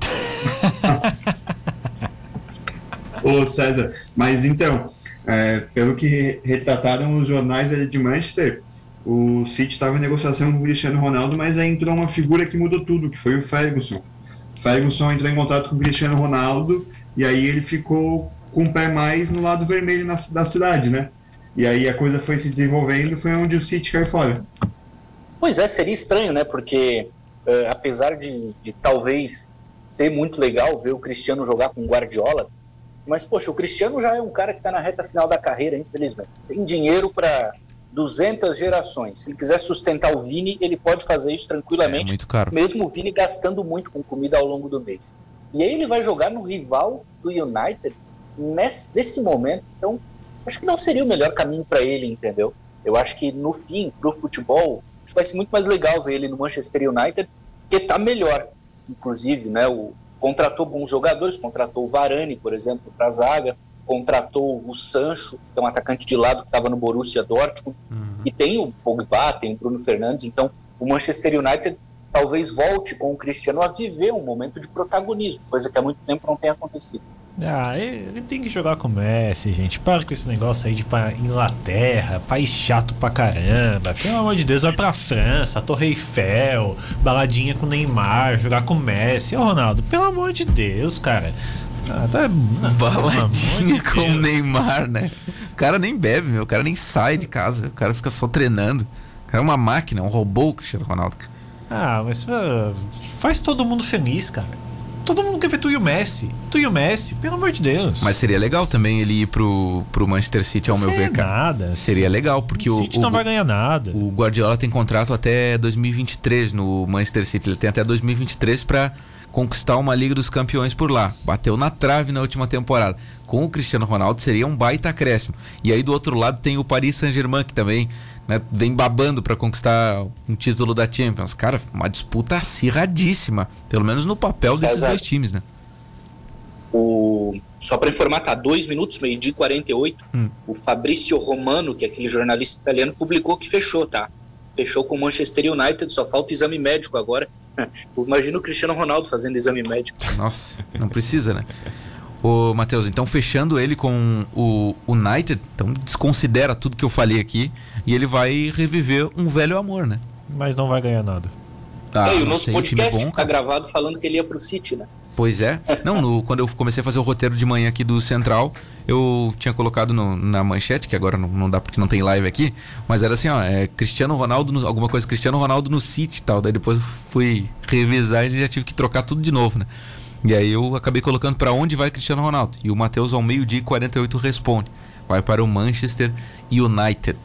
Ô César, mas então, é, pelo que retrataram os jornais de Manchester, o City estava em negociação com o Cristiano Ronaldo, mas aí entrou uma figura que mudou tudo, que foi o Ferguson. Ferguson entrou em contato com o Cristiano Ronaldo e aí ele ficou com o pé mais no lado vermelho na, da cidade, né? E aí a coisa foi se desenvolvendo, foi onde o City caiu fora. Pois é, seria estranho, né? Porque uh, apesar de, de talvez ser muito legal ver o Cristiano jogar com o Guardiola, mas, poxa, o Cristiano já é um cara que está na reta final da carreira, infelizmente. Tem dinheiro para 200 gerações. Se ele quiser sustentar o Vini, ele pode fazer isso tranquilamente, é muito caro. mesmo o Vini gastando muito com comida ao longo do mês. E aí ele vai jogar no rival do United nesse, nesse momento. Então, acho que não seria o melhor caminho para ele, entendeu? Eu acho que no fim, para o futebol, acho que vai ser muito mais legal ver ele no Manchester United, que está melhor. Inclusive, né, o, contratou bons jogadores, contratou o Varane, por exemplo, para a zaga, contratou o Sancho, que é um atacante de lado que estava no Borussia Dortmund, uhum. e tem o Pogba, tem o Bruno Fernandes, então o Manchester United talvez volte com o Cristiano a viver um momento de protagonismo, coisa que há muito tempo não tem acontecido. Ah, ele tem que jogar com o Messi, gente. Para com esse negócio aí de pra Inglaterra, país chato pra caramba. Pelo amor de Deus, vai pra França, Torre Eiffel, baladinha com Neymar, jogar com o Messi. Ô, Ronaldo, pelo amor de Deus, cara. Ah, tá, baladinha com o Neymar, né? O cara nem bebe, meu. O cara nem sai de casa. O cara fica só treinando. O cara é uma máquina, um robô, Cristiano Ronaldo. Ah, mas uh, faz todo mundo feliz, cara. Todo mundo quer ver tu e o Messi. Tu e o Messi, pelo amor de Deus. Mas seria legal também ele ir pro, pro Manchester City, ao meu ver. Nada. Seria legal, porque o. City o, não vai ganhar nada. O Guardiola tem contrato até 2023 no Manchester City. Ele tem até 2023 para conquistar uma Liga dos Campeões por lá. Bateu na trave na última temporada. Com o Cristiano Ronaldo seria um baita acréscimo. E aí do outro lado tem o Paris Saint-Germain, que também né, vem babando para conquistar um título da Champions. Cara, uma disputa acirradíssima, pelo menos no papel César, desses dois times, né? O... Só para informar, tá 2 minutos, meio-dia 48. Hum. O Fabrício Romano, que é aquele jornalista italiano, publicou que fechou, tá? Fechou com o Manchester United, só falta exame médico agora. Imagina o Cristiano Ronaldo fazendo exame médico. Nossa, não precisa, né? Ô, Matheus, então fechando ele com o United, então desconsidera tudo que eu falei aqui e ele vai reviver um velho amor, né? Mas não vai ganhar nada. Ah, e o nosso sei, podcast bom, tá gravado falando que ele ia pro City, né? Pois é. Não, no, quando eu comecei a fazer o roteiro de manhã aqui do Central, eu tinha colocado no, na manchete, que agora não, não, dá porque não tem live aqui, mas era assim, ó, é Cristiano Ronaldo, no, alguma coisa, Cristiano Ronaldo no City e tal. Daí depois eu fui revisar e já tive que trocar tudo de novo, né? E aí eu acabei colocando para onde vai Cristiano Ronaldo. E o Matheus ao meio-dia e 48 responde. Vai para o Manchester United.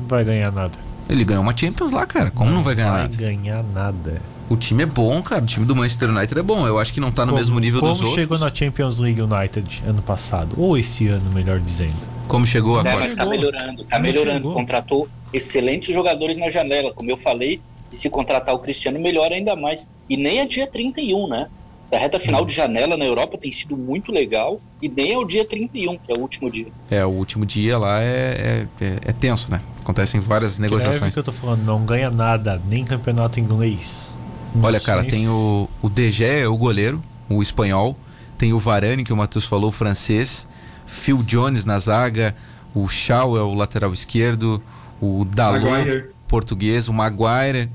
Não vai ganhar nada. Ele ganhou uma Champions lá, cara. Como não, não vai ganhar vai nada? Vai ganhar nada. O time é bom, cara. O time do Manchester United é bom. Eu acho que não tá no como, mesmo nível dos outros. Como chegou na Champions League United ano passado? Ou esse ano, melhor dizendo. Como chegou agora? É, mas tá melhorando. Tá melhorando. Chegou. Contratou excelentes jogadores na janela. Como eu falei, e se contratar o Cristiano, melhora ainda mais. E nem é dia 31, né? A reta final de janela na Europa tem sido muito legal e nem é o dia 31, que é o último dia. É, o último dia lá é, é, é, é tenso, né? Acontecem várias Escreve negociações. que eu tô falando, não ganha nada, nem campeonato inglês. Olha, cara, tem o, o DG, o goleiro, o espanhol. Tem o Varane, que o Matheus falou, o francês. Phil Jones na zaga. O Shaw é o lateral esquerdo. O Dalot, português. O Maguire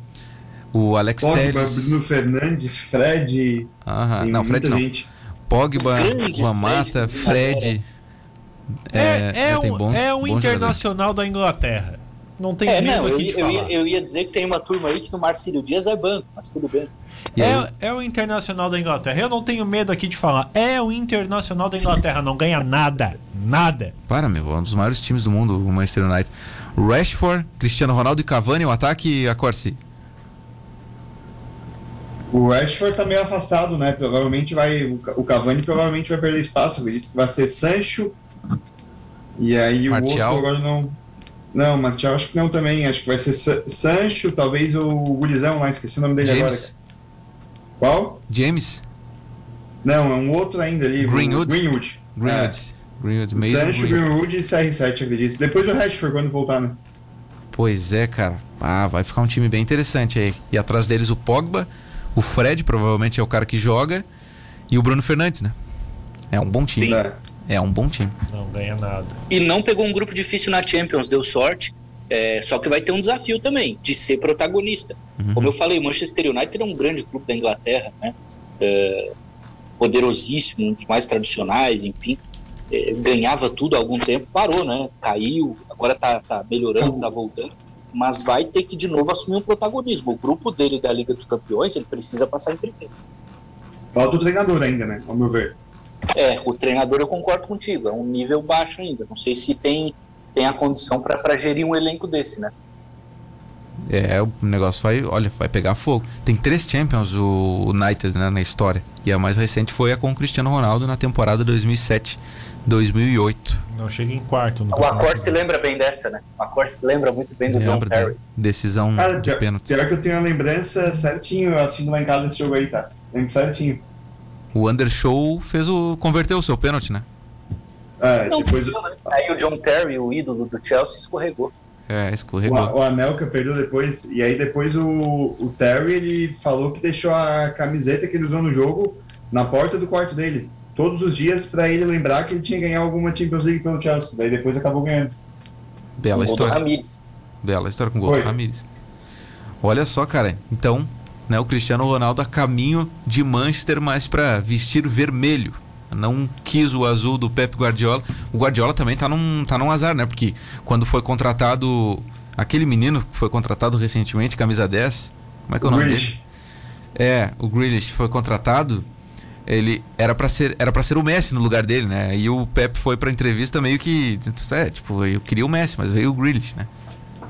o Alex Pogba, Telles. Bruno Fernandes, Fred. Aham, não, Fred não. Gente. Pogba, Juan Mata, Fred. É, é, é, um, é um internacional da Inglaterra. Não tem é, medo não, aqui eu, de eu, Ia, eu ia dizer que tem uma turma aí que no Marcílio Dias é banco, mas tudo bem. É, é o Internacional da Inglaterra. Eu não tenho medo aqui de falar. É o Internacional da Inglaterra. Não ganha nada. Nada. Para, meu. É um dos maiores times do mundo, o Manchester United. Rashford, Cristiano Ronaldo e Cavani, o ataque, a Corsi. O Ashford tá meio afastado, né? Provavelmente vai. O Cavani provavelmente vai perder espaço. Acredito que vai ser Sancho. E aí Martial. o outro agora não. Não, Martial acho que não também. Acho que vai ser Sancho, talvez o Gurizão lá, esqueci o nome dele James. agora. Qual? James. Não, é um outro ainda ali. Greenwood. Greenwood. Greenwood. É. Greenwood. Mason Sancho, Greenwood. Greenwood e CR7, acredito. Depois o Rashford quando voltar, né? Pois é, cara. Ah, vai ficar um time bem interessante aí. E atrás deles o Pogba o Fred provavelmente é o cara que joga. E o Bruno Fernandes, né? É um bom time. Sim. É um bom time. Não ganha nada. E não pegou um grupo difícil na Champions, deu sorte. É, só que vai ter um desafio também, de ser protagonista. Uhum. Como eu falei, o Manchester United é um grande clube da Inglaterra, né? É, poderosíssimo, um dos mais tradicionais, enfim. É, ganhava tudo há algum tempo, parou, né? Caiu, agora tá, tá melhorando, tá voltando mas vai ter que de novo assumir um protagonismo. O grupo dele da Liga dos Campeões, ele precisa passar em primeiro. Falta o treinador ainda, né? Ao meu ver. É, o treinador eu concordo contigo, é um nível baixo ainda. Não sei se tem, tem a condição para gerir um elenco desse, né? É, o negócio vai, olha, vai pegar fogo. Tem três Champions o United né, na história. E a mais recente foi a com o Cristiano Ronaldo na temporada 2007 2008. Não chega em quarto. No o Acor se lembra bem dessa, né? O Acor se lembra muito bem do John Terry. Decisão Cara, de pênalti. Será que eu tenho a lembrança certinho assistindo lá em casa desse jogo aí, tá? Lembro certinho. O Undershow fez o converteu o seu pênalti, né? É, depois né? Aí o John Terry, o ídolo do Chelsea, escorregou. É, o, escorregou. o Anelka perdeu depois, e aí depois o, o Terry ele falou que deixou a camiseta que ele usou no jogo na porta do quarto dele. Todos os dias pra ele lembrar que ele tinha ganhado alguma Champions League pelo Chelsea. Daí depois acabou ganhando. Bela o gol do história. Ramires. Bela história com o gol Ramires. Olha só, cara. Então, né, o Cristiano Ronaldo a caminho de Manchester, mas para vestir vermelho. Não quis o azul do Pep Guardiola. O Guardiola também tá num, tá num azar, né? Porque quando foi contratado aquele menino que foi contratado recentemente, camisa 10, como é que é o, O nome Grealish. dele? É, o Grealish foi contratado. Ele era para ser era para ser o Messi no lugar dele, né? E o Pep foi pra entrevista meio que, é, tipo, eu queria o Messi, mas veio o Grealish, né?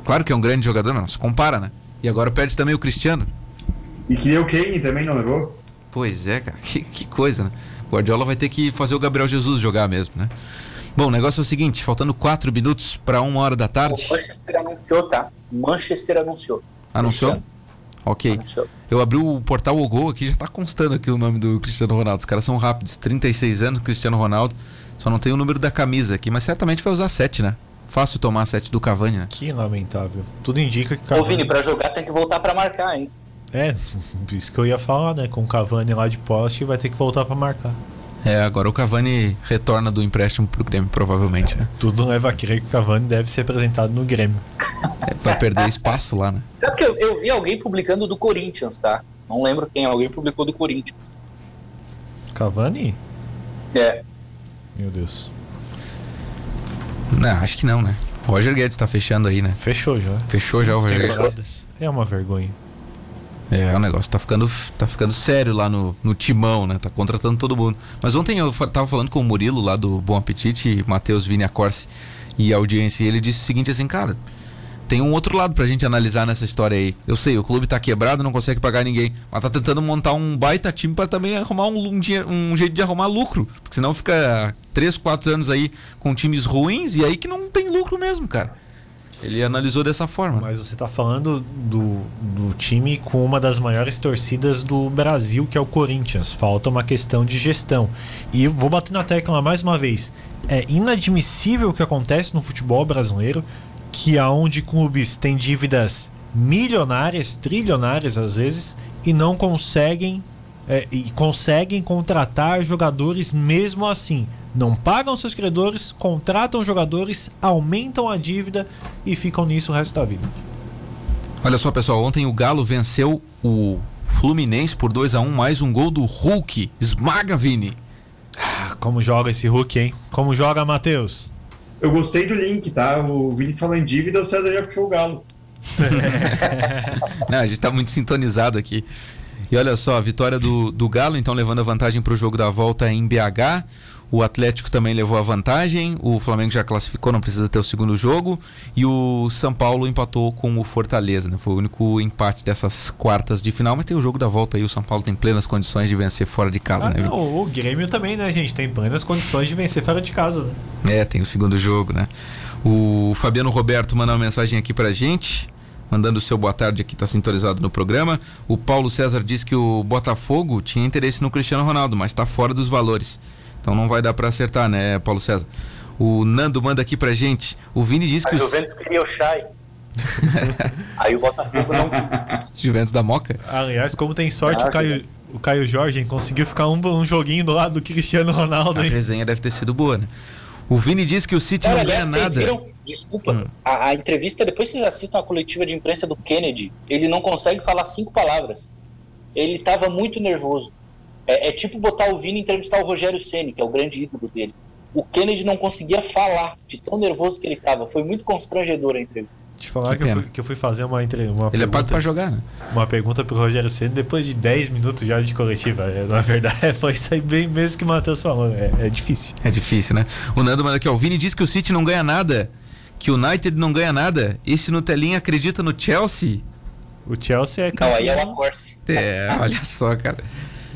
Claro que é um grande jogador, não se compara, né? E agora perde também o Cristiano. E queria o Kane também, não levou? Pois é, cara, que, que coisa, né? Guardiola vai ter que fazer o Gabriel Jesus jogar mesmo, né? Bom, o negócio é o seguinte, faltando 4 minutos para uma hora da tarde. O Manchester anunciou, tá? Manchester anunciou. Anunciou? Cristiano Ok. anunciou. Eu abri o portal O Gol aqui, já tá constando aqui o nome do Cristiano Ronaldo. Os caras são rápidos. 36 anos, Cristiano Ronaldo. Só não tem o número da camisa aqui, mas certamente vai usar 7, né? Fácil tomar 7 do Cavani, né? Que lamentável. Tudo indica que Ô, Cavani... Vini, pra jogar tem que voltar pra marcar, hein? É, isso que eu ia falar, né? Com o Cavani lá de poste, vai ter que voltar pra marcar. É, agora o Cavani retorna do empréstimo pro Grêmio, provavelmente, né? Tudo leva a crer que o Cavani deve ser apresentado no Grêmio. É, vai perder espaço lá, né? Sabe que eu, eu vi alguém publicando do Corinthians, tá? Não lembro quem, alguém publicou do Corinthians. Cavani? É. Meu Deus. Não, acho que não, né? Roger Guedes tá fechando aí, né? Fechou já. Fechou já o Roger Guedes. É uma vergonha. É, o negócio tá ficando, tá ficando sério lá no, no timão, né? Tá contratando todo mundo. Mas ontem eu tava falando com o Murilo lá do Bom Apetite, Matheus Vini Corse e a audiência, e ele disse o seguinte assim, cara, tem um outro lado pra gente analisar nessa história aí. Eu sei, o clube tá quebrado, não consegue pagar ninguém, mas tá tentando montar um baita time pra também arrumar um, um, um jeito de arrumar lucro. Porque senão fica 3, 4 anos aí com times ruins e aí que não tem lucro mesmo, cara. Ele analisou dessa forma. Mas você tá falando do, do time com uma das maiores torcidas do Brasil, que é o Corinthians. Falta uma questão de gestão. E vou bater na tecla mais uma vez. É inadmissível o que acontece no futebol brasileiro, que aonde clubes têm dívidas milionárias, trilionárias às vezes, e não conseguem é, e conseguem contratar jogadores mesmo assim. Não pagam seus credores, contratam jogadores, aumentam a dívida e ficam nisso o resto da vida. Olha só, pessoal, ontem o Galo venceu o Fluminense por 2 a 1 mais um gol do Hulk. Esmaga, Vini. Ah, Como joga esse Hulk, hein? Como joga, Matheus? Eu gostei do link, tá? O Vini falou em dívida, o César já puxou o galo. Não, a gente tá muito sintonizado aqui. E olha só, a vitória do, do Galo, então levando a vantagem para o jogo da volta em BH. O Atlético também levou a vantagem. O Flamengo já classificou, não precisa ter o segundo jogo. E o São Paulo empatou com o Fortaleza, né? Foi o único empate dessas quartas de final. Mas tem o jogo da volta aí. O São Paulo tem plenas condições de vencer fora de casa, Ah, né? Não, o Grêmio também, né, gente? Tem plenas condições de vencer fora de casa, né? É, tem o segundo jogo, né? O Fabiano Roberto mandou uma mensagem aqui pra gente, mandando o seu boa tarde aqui, tá sintonizado no programa. O Paulo César diz que o Botafogo tinha interesse no Cristiano Ronaldo, mas tá fora dos valores. Então não vai dar pra acertar, né, Paulo César? O Nando manda aqui pra gente. O Vini diz A que o Juventus queria o Chay. Aí o Botafogo não Juventus da Moca. Aliás, como tem sorte Ah, o, Caio, o Caio Jorge hein? conseguiu ficar um, um joguinho do lado do Cristiano Ronaldo, A hein? resenha deve ter sido boa, né? O Vini diz que o City Cara, não ganha aliás, nada. viram? Desculpa, Hum. a, a entrevista, depois vocês assistam a coletiva de imprensa do Kennedy, ele não consegue falar cinco palavras. Ele tava muito nervoso. É, é tipo botar o Vini e entrevistar o Rogério Ceni, que é o grande ídolo dele. O Kennedy não conseguia falar de tão nervoso que ele tava. Foi muito constrangedor a entrevista. Deixa eu falar Que que, eu fui, que eu fui fazer uma, entre, uma, Ele é pago pergunta, pra jogar, né? uma pergunta pro Rogério Senna depois de 10 minutos já de coletiva. É, Na verdade, foi isso aí bem mesmo que o Matheus falou. É, é difícil. É difícil, né? O Nando manda aqui, ó. O Vini diz que o City não ganha nada, que o United não ganha nada. Esse Nutelinha acredita no Chelsea? O Chelsea é Não, aí é campeão. Acorce. É, olha só, cara.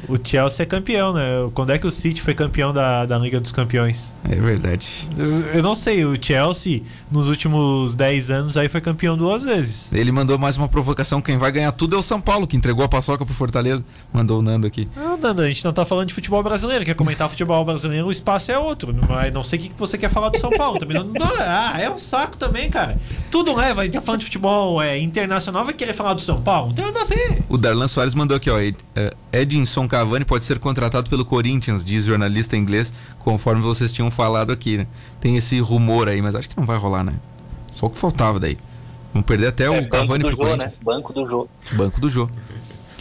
O Chelsea é campeão, né? Quando é que o City foi campeão da, da Liga dos Campeões? É verdade. Eu, eu não sei, o Chelsea, nos últimos 10 anos, aí foi campeão duas vezes. Ele mandou mais uma provocação. Quem vai ganhar tudo é o São Paulo, que entregou a paçoca pro Fortaleza. Mandou o Nando aqui. Não, Nando, a gente não tá falando de futebol brasileiro. Quer comentar futebol brasileiro, o espaço é outro. Mas não sei o que você quer falar do São Paulo. Também não, ah, é um saco também, cara. Tudo leva, a gente tá falando de futebol é, internacional, vai querer falar do São Paulo? Não tem nada a ver. O Darlan Soares mandou aqui, ó. É, Edinson Cavani pode ser contratado pelo Corinthians, diz jornalista inglês, conforme vocês tinham falado aqui, né? Tem esse rumor aí, mas acho que não vai rolar, né? Só o que faltava daí. Vamos perder até É, o banco Cavani do pro Jô, né? Corinthians. Banco do Jô. Banco do Jô.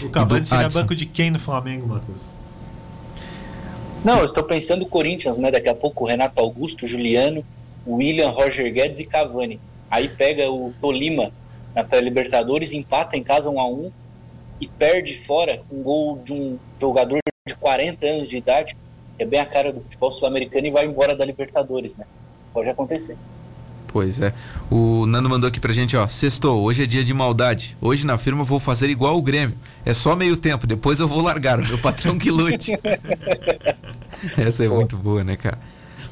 O Cavani seria Adson. banco de quem no Flamengo, Matheus? Não, eu estou pensando o Corinthians, né? Daqui a pouco o Renato Augusto, Juliano, William, Roger Guedes e Cavani. Aí pega o Tolima na pré-Libertadores, empata em casa 1 a 1 e perde fora um gol de um jogador de 40 anos de idade, que é bem a cara do futebol sul-americano e vai embora da Libertadores, né? Pode acontecer. Pois é. O Nando mandou aqui pra gente, ó. Sextou, hoje é dia de maldade. Hoje na firma eu vou fazer igual o Grêmio. É só meio tempo, depois eu vou largar. O meu patrão que lute. Essa é muito boa, né, cara?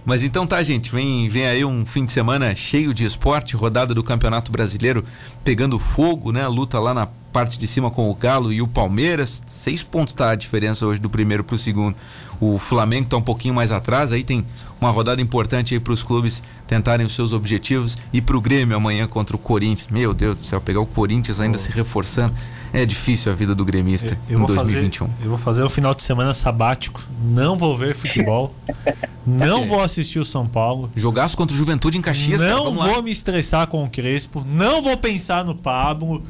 Mas então tá, gente. Vem, vem aí um fim de semana cheio de esporte, rodada do Campeonato Brasileiro pegando fogo, né? Luta lá na parte de cima com o Galo e o Palmeiras. Seis pontos tá a diferença hoje do primeiro pro segundo. O Flamengo tá um pouquinho mais atrás. Aí tem uma rodada importante aí pros clubes tentarem os seus objetivos. E pro Grêmio amanhã contra o Corinthians. Meu Deus do céu, pegar o Corinthians ainda se reforçando. É difícil a vida do gremista Eu em vou, fazer, 2021. eu vou fazer um final de semana sabático. Não vou ver futebol. não vou assistir o São Paulo. Jogaço contra o Juventude em Caxias, cara. não lá. vou me estressar com o Crespo. Não vou pensar no Pablo.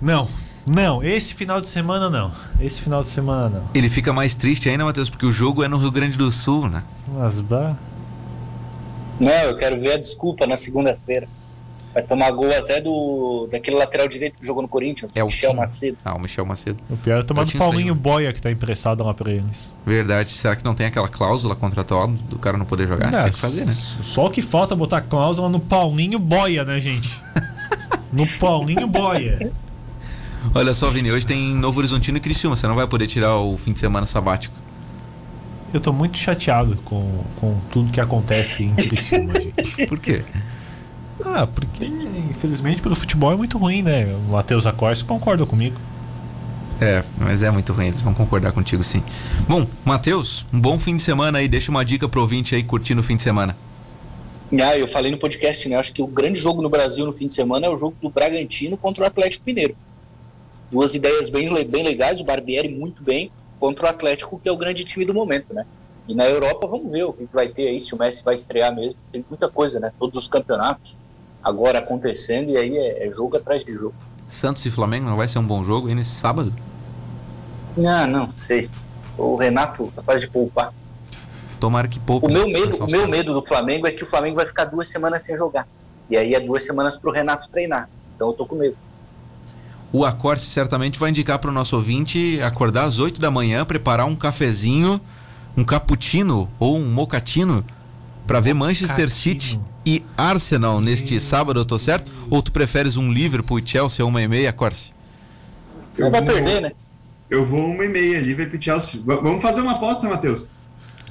Não. Não, esse final de semana não. Esse final de semana não. Ele fica mais triste ainda, Matheus, porque o jogo é no Rio Grande do Sul, né? Mas bah. Não, eu quero ver a desculpa na segunda-feira. Vai tomar gol até do daquele lateral direito que jogou no Corinthians, É o Michel. Macedo. Ah, o Michel Macedo. O pior é tomar do Paulinho saído. Boia que tá emprestado lá pra eles. Verdade. Será que não tem aquela cláusula contratual do cara não poder jogar? Ah, Tinha que fazer, né? Só o que falta é botar cláusula no Paulinho Boia, né, gente? no Paulinho Boia. Olha só, Vini, hoje tem Novo Horizontino e Criciúma. Você não vai poder tirar o fim de semana sabático. Eu tô muito chateado com, com tudo que acontece em Criciúma, gente. Por quê? Ah, porque infelizmente pelo futebol é muito ruim, né? O Matheus Acorce concorda comigo. É, mas é muito ruim, eles vão concordar contigo sim. Bom, Matheus, um bom fim de semana aí. Deixa uma dica pro ouvinte aí curtindo o fim de semana. Ah, eu falei no podcast, né? Acho que o grande jogo no Brasil no fim de semana é o jogo do Bragantino contra o Atlético Mineiro. Duas ideias bem, bem legais, o Barbieri muito bem, contra o Atlético, que é o grande time do momento, né? E na Europa, vamos ver o que vai ter aí, se o Messi vai estrear mesmo. Tem muita coisa, né? Todos os campeonatos agora acontecendo, e aí é, é jogo atrás de jogo. Santos e Flamengo não vai ser um bom jogo aí nesse sábado? Ah, não sei. O Renato capaz de poupar. Tomara que pouco. O meu medo, o meu medo do Flamengo é que o Flamengo vai ficar duas semanas sem jogar. E aí é duas semanas pro Renato treinar. Então eu tô com medo. O Acorce certamente vai indicar para o nosso ouvinte acordar às 8 da manhã, preparar um cafezinho, um cappuccino ou um mocatino para ver Manchester City e Arsenal neste sábado, eu tô certo? Ou tu preferes um Liverpool e Chelsea uma e meia, Acorce? Não vai perder, né? Eu vou uma e meia, Liverpool e Chelsea. Vamos fazer uma aposta, Matheus?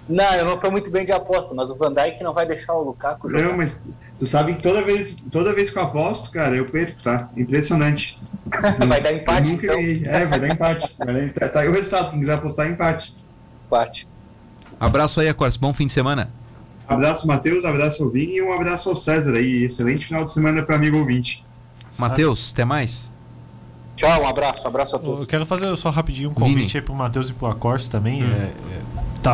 Não, eu não tô muito bem de aposta, mas o Van Dijk não vai deixar o Lukaku jogar. Não, mas tu sabe que toda vez, toda vez que eu aposto, cara, eu perco, tá? Impressionante. vai dar empate, Eu nunca então. É, vai dar empate. Vai dar- tá, tá aí o resultado, quem quiser apostar, empate. Empate. Abraço aí, Acorce. Bom fim de semana. Abraço, Matheus, abraço ao Vini e um abraço ao César aí. Excelente final de semana para amigo ouvinte. Matheus, até mais. Tchau, um abraço, um abraço a Eu todos. quero fazer só rapidinho um convite Vini. aí pro Matheus e pro Acorce também. É, é,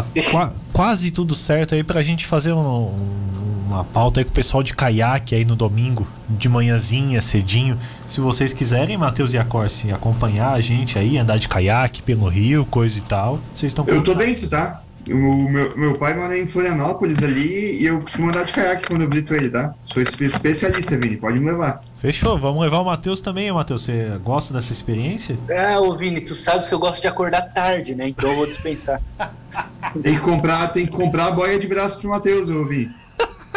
tá qua- quase tudo certo aí pra gente fazer um- um- uma pauta aí com o pessoal de caiaque aí no domingo, de manhãzinha, cedinho. Se vocês quiserem, Matheus e Acorce, acompanhar a gente aí, andar de caiaque pelo rio, coisa e tal, vocês estão Eu tô dentro, tá? O meu, meu pai mora em Florianópolis ali e eu costumo andar de caiaque quando eu visito ele, tá? Sou espe- especialista, Vini, pode me levar. Fechou, vamos levar o Matheus também, Matheus. Você gosta dessa experiência? Ah, ô Vini, tu sabes que eu gosto de acordar tarde, né? Então eu vou dispensar. Tem que comprar, tem que comprar a boia de braço pro Matheus, eu ouvi.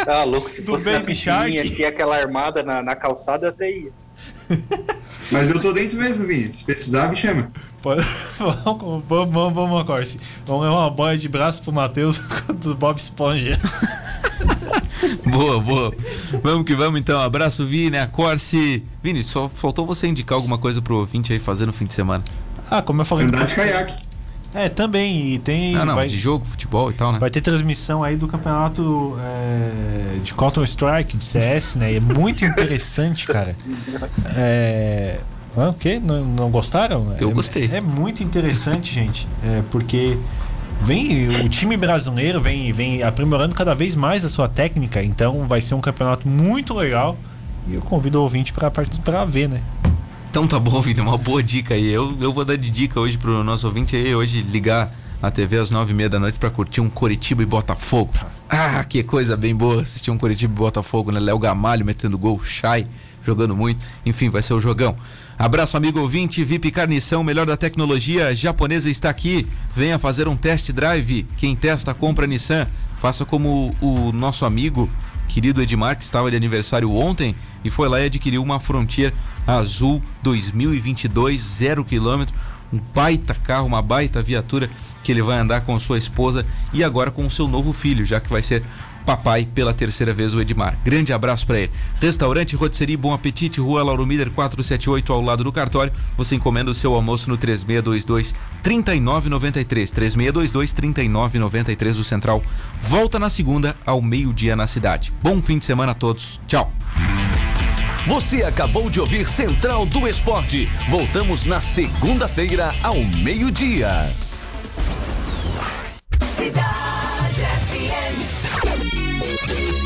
Ah, louco, se Do fosse na piscininha aqui, aquela armada na, na calçada, eu até ia. Mas eu tô dentro mesmo, Vini. Se precisar, me chama. Pode- vamos, vamos, vamos, vamos, Corse. Vamos levar uma boia de braço pro Matheus do Bob Esponja. Boa, boa. Vamos que vamos então. Abraço, Vini, a Corse. Vini, só faltou você indicar alguma coisa pro ouvinte aí fazer no fim de semana. Ah, como eu falei. Andar de caiaque. É, também. E tem. Não, não, vai, de jogo, futebol e tal, né? vai ter transmissão aí do campeonato é, de Counter-Strike, de CS, né? E é muito interessante, cara. É. Ah, o quê? Não, não gostaram? Eu É- gostei. É muito interessante, gente. É, porque vem o time brasileiro vem, vem aprimorando cada vez mais a sua técnica. Então vai ser um campeonato muito legal. E eu convido o ouvinte para participar ver, né? Então tá bom, Vini, uma boa dica aí. Eu, eu vou dar de dica hoje pro nosso ouvinte aí, hoje ligar a TV às nove e meia da noite pra curtir um Coritiba e Botafogo. Ah, que coisa bem boa assistir um Coritiba e Botafogo, né? Léo Gamalho metendo gol, Chay jogando muito. Enfim, vai ser o jogão. Abraço, amigo ouvinte, VIP Carnição, melhor da tecnologia japonesa está aqui. Venha fazer um test drive. Quem testa, compra Nissan. Faça como o nosso amigo querido Edmar, que estava de aniversário ontem e foi lá e adquiriu uma Frontier Azul 2022, zero quilômetro. Um baita carro, uma baita viatura que ele vai andar com sua esposa e agora com o seu novo filho, já que vai ser papai pela terceira vez o Edmar. Grande abraço para ele. Restaurante Rotisserie Bom Apetite, Rua Lauro Miller 478 ao lado do cartório. Você encomenda o seu almoço no 3622 3993. 3622 3993 o Central. Volta na segunda ao meio-dia na cidade. Bom fim de semana a todos. Tchau. Você acabou de ouvir Central do Esporte. Voltamos na segunda-feira ao meio-dia. Cidade Thank you.